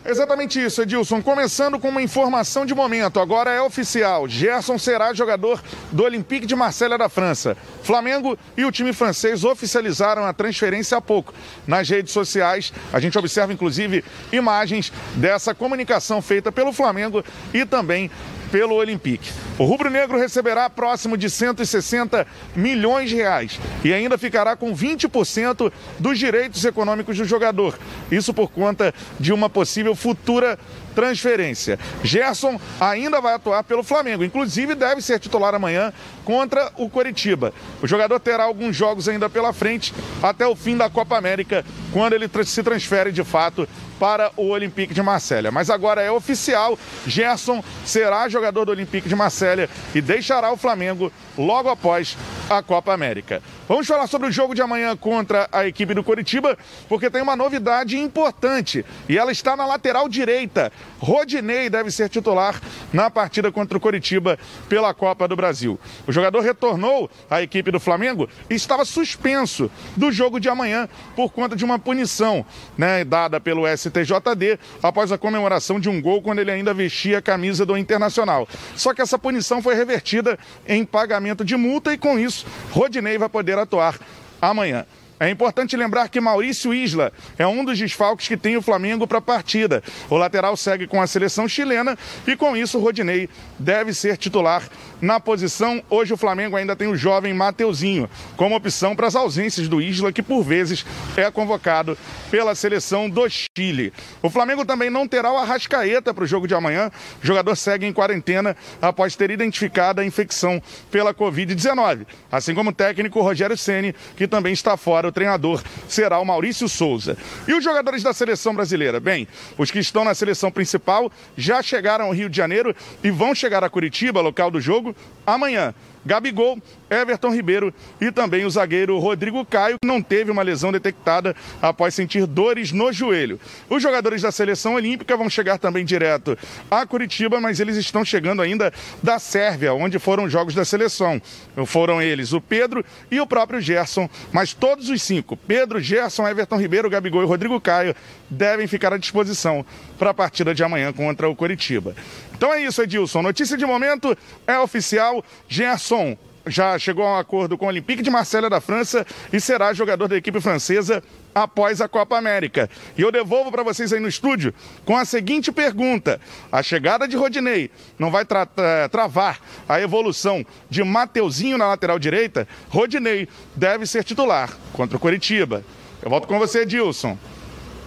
Exatamente isso, Edilson. Começando com uma informação de momento. Agora é oficial. Gerson será jogador do Olympique de Marselha da França. Flamengo e o time francês oficializaram a transferência há pouco. Nas redes sociais, a gente observa inclusive imagens dessa comunicação feita pelo Flamengo e também pelo Olympique. O rubro-negro receberá próximo de 160 milhões de reais e ainda ficará com 20% dos direitos econômicos do jogador. Isso por conta de uma possível futura transferência. Gerson ainda vai atuar pelo Flamengo, inclusive deve ser titular amanhã contra o Coritiba. O jogador terá alguns jogos ainda pela frente até o fim da Copa América, quando ele se transfere de fato para o Olympique de Marselha. Mas agora é oficial, Gerson será jogador do Olympique de Marselha e deixará o Flamengo logo após a Copa América. Vamos falar sobre o jogo de amanhã contra a equipe do Coritiba, porque tem uma novidade importante e ela está na lateral direita. Rodinei deve ser titular na partida contra o Coritiba pela Copa do Brasil. O jogador retornou à equipe do Flamengo e estava suspenso do jogo de amanhã por conta de uma punição né, dada pelo STJD após a comemoração de um gol quando ele ainda vestia a camisa do Internacional. Só que essa punição foi revertida em pagamento de multa e com isso Rodinei vai poder atuar amanhã. É importante lembrar que Maurício Isla é um dos desfalques que tem o Flamengo para a partida. O lateral segue com a seleção chilena e com isso Rodinei deve ser titular na posição. Hoje o Flamengo ainda tem o jovem Mateuzinho como opção para as ausências do Isla, que por vezes é convocado pela seleção do Chile. O Flamengo também não terá o Arrascaeta para o jogo de amanhã. O jogador segue em quarentena após ter identificado a infecção pela Covid-19. Assim como o técnico Rogério Ceni, que também está fora o treinador será o Maurício Souza. E os jogadores da seleção brasileira? Bem, os que estão na seleção principal já chegaram ao Rio de Janeiro e vão chegar a Curitiba, local do jogo, amanhã. Gabigol, Everton Ribeiro e também o zagueiro Rodrigo Caio, que não teve uma lesão detectada após sentir dores no joelho. Os jogadores da seleção olímpica vão chegar também direto a Curitiba, mas eles estão chegando ainda da Sérvia, onde foram os jogos da seleção. Foram eles o Pedro e o próprio Gerson, mas todos os cinco, Pedro, Gerson, Everton Ribeiro, Gabigol e Rodrigo Caio, devem ficar à disposição para a partida de amanhã contra o Curitiba. Então é isso, Edilson. Notícia de momento é oficial. Gerson já chegou a um acordo com o Olympique de Marselha da França e será jogador da equipe francesa após a Copa América. E eu devolvo para vocês aí no estúdio com a seguinte pergunta: a chegada de Rodinei não vai tra travar a evolução de Mateuzinho na lateral direita? Rodinei deve ser titular contra o Coritiba. Eu volto com você, Edilson.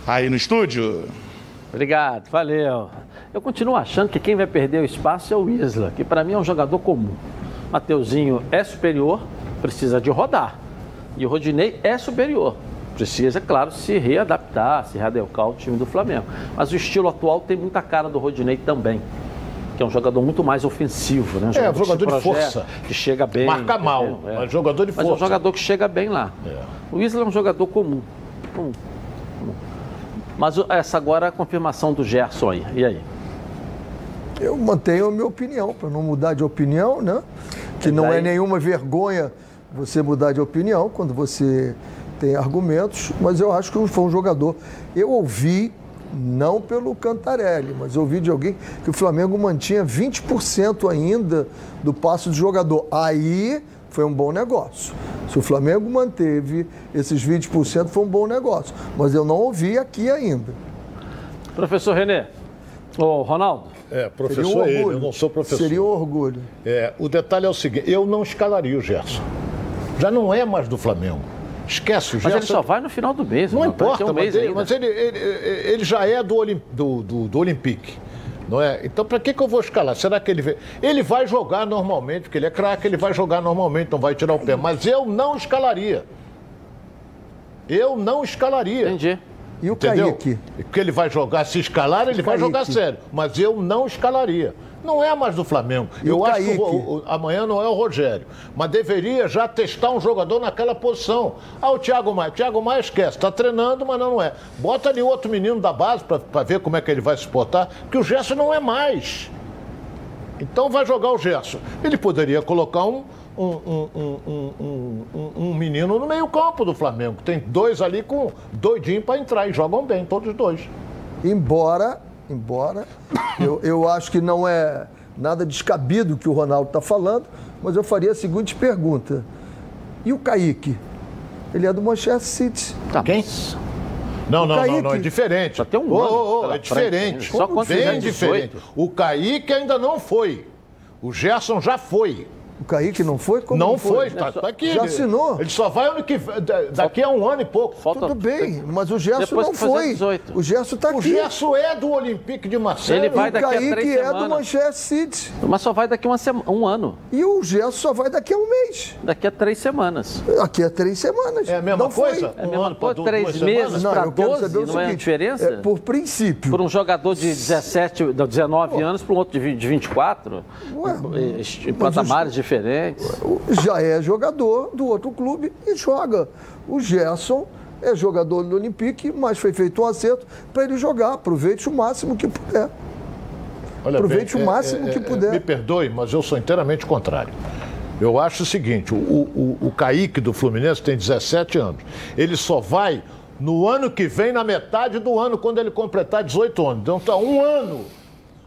Aí no estúdio. Obrigado, valeu. Eu continuo achando que quem vai perder o espaço é o Isla, que para mim é um jogador comum. Mateuzinho é superior, precisa de rodar. E o Rodinei é superior. Precisa, claro, se readaptar, se readequar ao time do Flamengo. Mas o estilo atual tem muita cara do Rodinei também. Que é um jogador muito mais ofensivo, né? Um é, jogador, jogador de força. Que chega bem. Marca mal, é, mas jogador de força. Mas é um jogador que chega bem lá. É. O Isla é um jogador comum. comum. Mas essa agora é a confirmação do Gerson aí. E aí? Eu mantenho a minha opinião, para não mudar de opinião, né? Que não é nenhuma vergonha você mudar de opinião quando você tem argumentos, mas eu acho que foi um jogador. Eu ouvi, não pelo Cantarelli, mas ouvi de alguém que o Flamengo mantinha 20% ainda do passo do jogador. Aí foi um bom negócio. Se o Flamengo manteve esses 20%, foi um bom negócio. Mas eu não ouvi aqui ainda. Professor Renê, ô Ronaldo. É, professor um é ele, eu não sou professor. Seria um orgulho. É, o detalhe é o seguinte, eu não escalaria o Gerson. Já não é mais do Flamengo. Esquece o Gerson. Mas ele só vai no final do mês. Não, não importa, um mas, ele, mas ele, ele, ele, já é do, Olim, do, do, do Olympique. Não é? Então, para que, que eu vou escalar? Será que ele. Ele vai jogar normalmente, porque ele é craque, ele vai jogar normalmente, não vai tirar o pé. Mas eu não escalaria. Eu não escalaria. Entendi. E o Entendeu? Kaique? Porque ele vai jogar, se escalar, ele vai jogar sério. Mas eu não escalaria. Não é mais do Flamengo. E eu acho que o, o, amanhã não é o Rogério. Mas deveria já testar um jogador naquela posição. Ah, o Thiago Maia. O Thiago Maia esquece. Está treinando, mas não é. Bota ali outro menino da base para ver como é que ele vai se portar. Que o Gerson não é mais. Então vai jogar o Gerson. Ele poderia colocar um, um, um, um, um, menino no meio-campo do Flamengo. Tem dois ali com doidinho para entrar e jogam bem, todos os dois. Embora, embora, eu, eu acho que não é nada descabido o que o Ronaldo está falando, mas eu faria a seguinte pergunta. E o Kaique? Ele é do Manchester City. Tá. Quem? Não, não, não, não, é diferente. Só tem um ano. Oh, oh, é diferente. Só Bem diferente. O Kaique ainda não foi. O Gerson já foi. O Kaique não foi? Como não, foi, foi tá, tá, aqui. Já assinou. Ele só vai ano que daqui a um ano e pouco. Falta... Tudo bem, mas o Gerson não foi. O Gerson está aqui. O Gerson é do Olympique de Marseille. Ele vai daqui o Kaique a três é do Manchester City. Mas só vai daqui uma sema... um ano. E o Gerson só vai daqui a um mês. Daqui a três semanas. Daqui a três semanas. É a mesma não coisa? Foi. É a mesma coisa. Três meses para 12, não é a diferença? É por princípio. Por um jogador de 17, 19 anos para um outro de 24. Ué, patamares diferentes já é jogador do outro clube e joga. O Gerson é jogador do Olympique, mas foi feito um acerto para ele jogar. Aproveite o máximo que puder. Olha Aproveite bem, o é, máximo é, é, que puder. Me perdoe, mas eu sou inteiramente contrário. Eu acho o seguinte: o, o, o Kaique do Fluminense tem 17 anos. Ele só vai no ano que vem, na metade do ano, quando ele completar 18 anos. Então está um ano.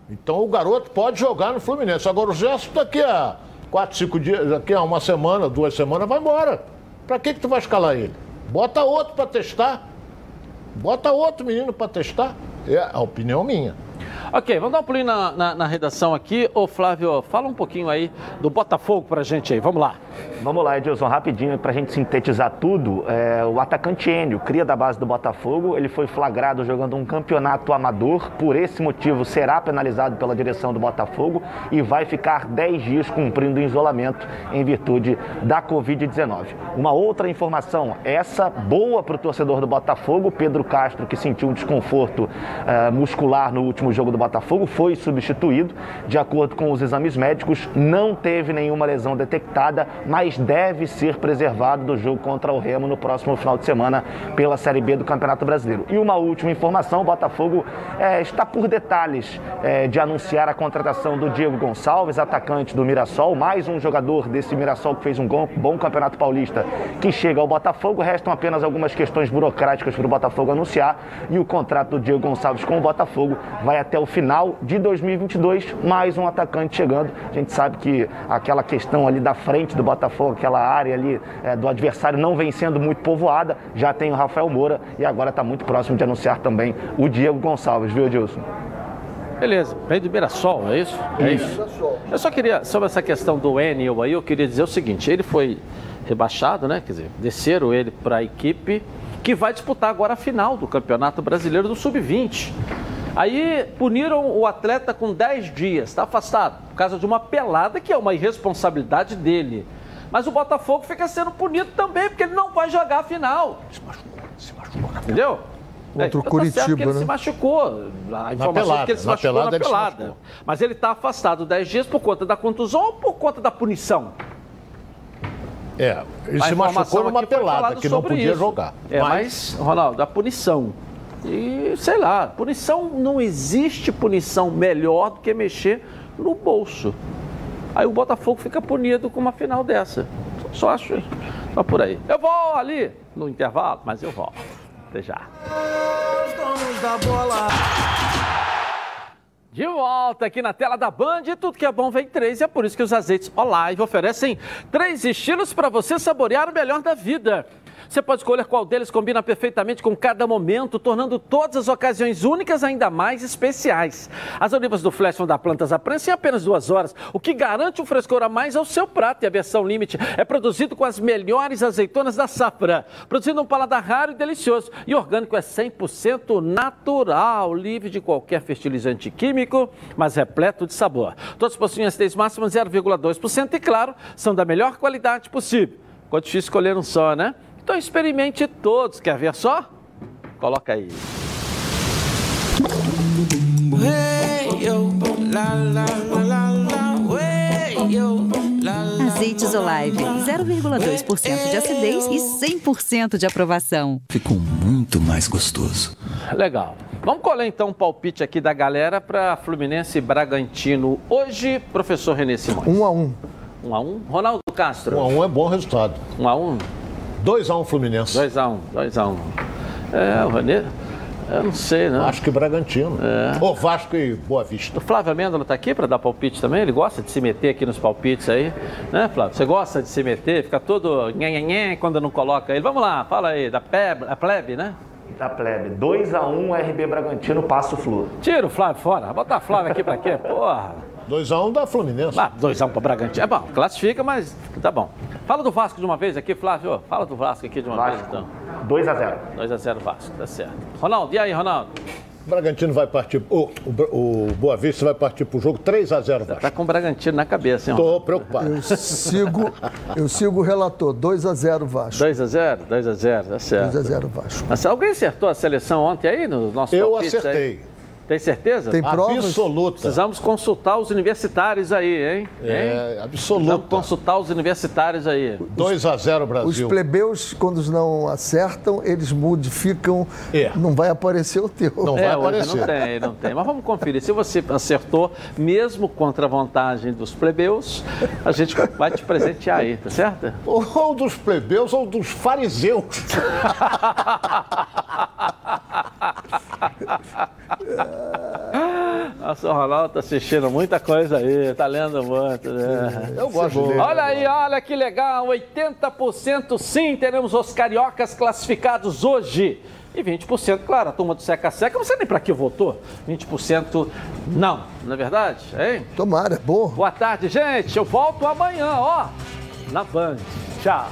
Então o garoto pode jogar no Fluminense. Agora o Gerson daqui a quatro, cinco dias, daqui a uma semana, duas semanas, vai embora. Para que, que tu vai escalar ele? Bota outro para testar. Bota outro menino para testar. É a opinião minha. Ok, vamos dar um pulinho na, na, na, redação aqui. Ô Flávio, fala um pouquinho aí do Botafogo pra gente aí, vamos lá. Vamos lá, Edilson, rapidinho pra gente sintetizar tudo. É, o atacante Enio, cria da base do Botafogo, ele foi flagrado jogando um campeonato amador, por esse motivo será penalizado pela direção do Botafogo e vai ficar 10 dias cumprindo isolamento em virtude da Covid-19. Uma outra informação, essa boa para o torcedor do Botafogo, Pedro Castro, que sentiu um desconforto uh, muscular no último jogo do Botafogo foi substituído. De acordo com os exames médicos, não teve nenhuma lesão detectada, mas deve ser preservado do jogo contra o Remo no próximo final de semana pela Série B do Campeonato Brasileiro. E uma última informação: o Botafogo é, está por detalhes é, de anunciar a contratação do Diego Gonçalves, atacante do Mirassol, mais um jogador desse Mirassol que fez um bom Campeonato Paulista que chega ao Botafogo. Restam apenas algumas questões burocráticas para o Botafogo anunciar e o contrato do Diego Gonçalves com o Botafogo vai até o final de 2022, mais um atacante chegando. A gente sabe que aquela questão ali da frente do Botafogo, aquela área ali é, do adversário não vem sendo muito povoada. Já tem o Rafael Moura e agora está muito próximo de anunciar também o Diego Gonçalves, viu, Edilson? Beleza, vem do Mirassol, é isso? É isso. Eu só queria, sobre essa questão do Enel aí, eu queria dizer o seguinte: ele foi rebaixado, né? Quer dizer, desceram ele para a equipe que vai disputar agora a final do Campeonato Brasileiro do Sub-20. Aí puniram o atleta com 10 dias, está afastado, por causa de uma pelada que é uma irresponsabilidade dele. Mas o Botafogo fica sendo punido também, porque ele não vai jogar a final. Se machucou, se machucou. Entendeu? Contra o é, Curitiba, tá né? ele se machucou. A informação pelada, é que ele se machucou pelada, na pelada. Mas ele está afastado 10 dias por conta da contusão ou por conta da punição? É, ele a se machucou numa pelada, que não podia isso. jogar. É, mas... mas, Ronaldo, a punição E sei lá, punição não existe punição melhor do que mexer no bolso. Aí o Botafogo fica punido com uma final dessa. Só acho só por aí. Eu vou ali no intervalo, mas eu volto. Até já. Os donos da bola. De volta aqui na tela da Band, tudo que é bom vem três, e é por isso que os azeites Olive oferecem três estilos para você saborear o melhor da vida. Você pode escolher qual deles combina perfeitamente com cada momento, tornando todas as ocasiões únicas ainda mais especiais. As olivas do Flash vão dar plantas à prensa em apenas duas horas, o que garante um frescor a mais ao seu prato. E a versão Limite é produzido com as melhores azeitonas da safra, produzindo um paladar raro e delicioso. E orgânico é 100% natural, livre de qualquer fertilizante químico, mas repleto de sabor. Todos possuem acidez máxima 0,2% e, claro, são da melhor qualidade possível. Ficou difícil escolher um só, né? Então experimente todos. Quer ver só? Coloca aí. Azeites Olive, 0,2% de acidez e 100% de aprovação. Ficou muito mais gostoso. Legal. Vamos colher então um palpite aqui da galera para Fluminense e Bragantino. Hoje, professor Renê Simões. Um a um. Um a um. Ronaldo Castro. Um a um é bom resultado. Um a um. 2x1 um, Fluminense. 2x1, 2x1. Um. É, o Renê. Eu não sei, né? Vasco e Bragantino. É. Ou Vasco e Boa Vista. O Flávio Amêndola está aqui para dar palpite também? Ele gosta de se meter aqui nos palpites aí, né, Flávio? Você gosta de se meter? Fica todo nhenhenhen quando não coloca ele. Vamos lá, fala aí, da plebe, a plebe, né? Da plebe. 2x1 RB Bragantino, passo Flu. Tira o Flávio fora. Bota a Flávio aqui para quê? Porra. 2x1 um da Fluminense. Ah, 2x1 um para Bragantino. É bom, classifica, mas tá bom. Fala do Vasco de uma vez aqui, Flávio. Fala do Vasco aqui de uma Vasco. vez, então. 2x0. 2x0 Vasco, tá certo. Ronaldo, e aí, Ronaldo? O Bragantino vai partir. O, o, o Boa Vista vai partir pro jogo 3x0 Vasco. Tá com o Bragantino na cabeça, hein? Tô preocupado. Eu sigo, eu sigo o relator. 2x0 Vasco. 2x0? 2x0, tá certo. 2x0 Vasco. Mas alguém acertou a seleção ontem aí no nosso Eu palpites aí? Tem certeza? Tem provas? Absoluta. Precisamos consultar os universitários aí, hein? É, absoluta. Precisamos consultar os universitários aí. 2x0 Os Brasil. plebeus, quando não acertam, eles modificam. É. Não vai aparecer o teu. Não vai é, hoje aparecer. não tem, não tem. Mas vamos conferir. Se você acertou, mesmo contra a vantagem dos plebeus, a gente vai te presentear aí, tá certo? Ou dos plebeus ou dos fariseus. <laughs> <laughs> Nossa, o Ronaldo tá assistindo muita coisa aí, tá lendo muito. Né? Eu gosto dele. Olha aí, olha que legal, 80% sim, teremos os cariocas classificados hoje. E 20%, claro, a turma do Seca Seca, não sei nem para que votou. 20% não, não é verdade? Hein? Tomara, é bom. Boa tarde, gente. Eu volto amanhã, ó, na Band. Tchau.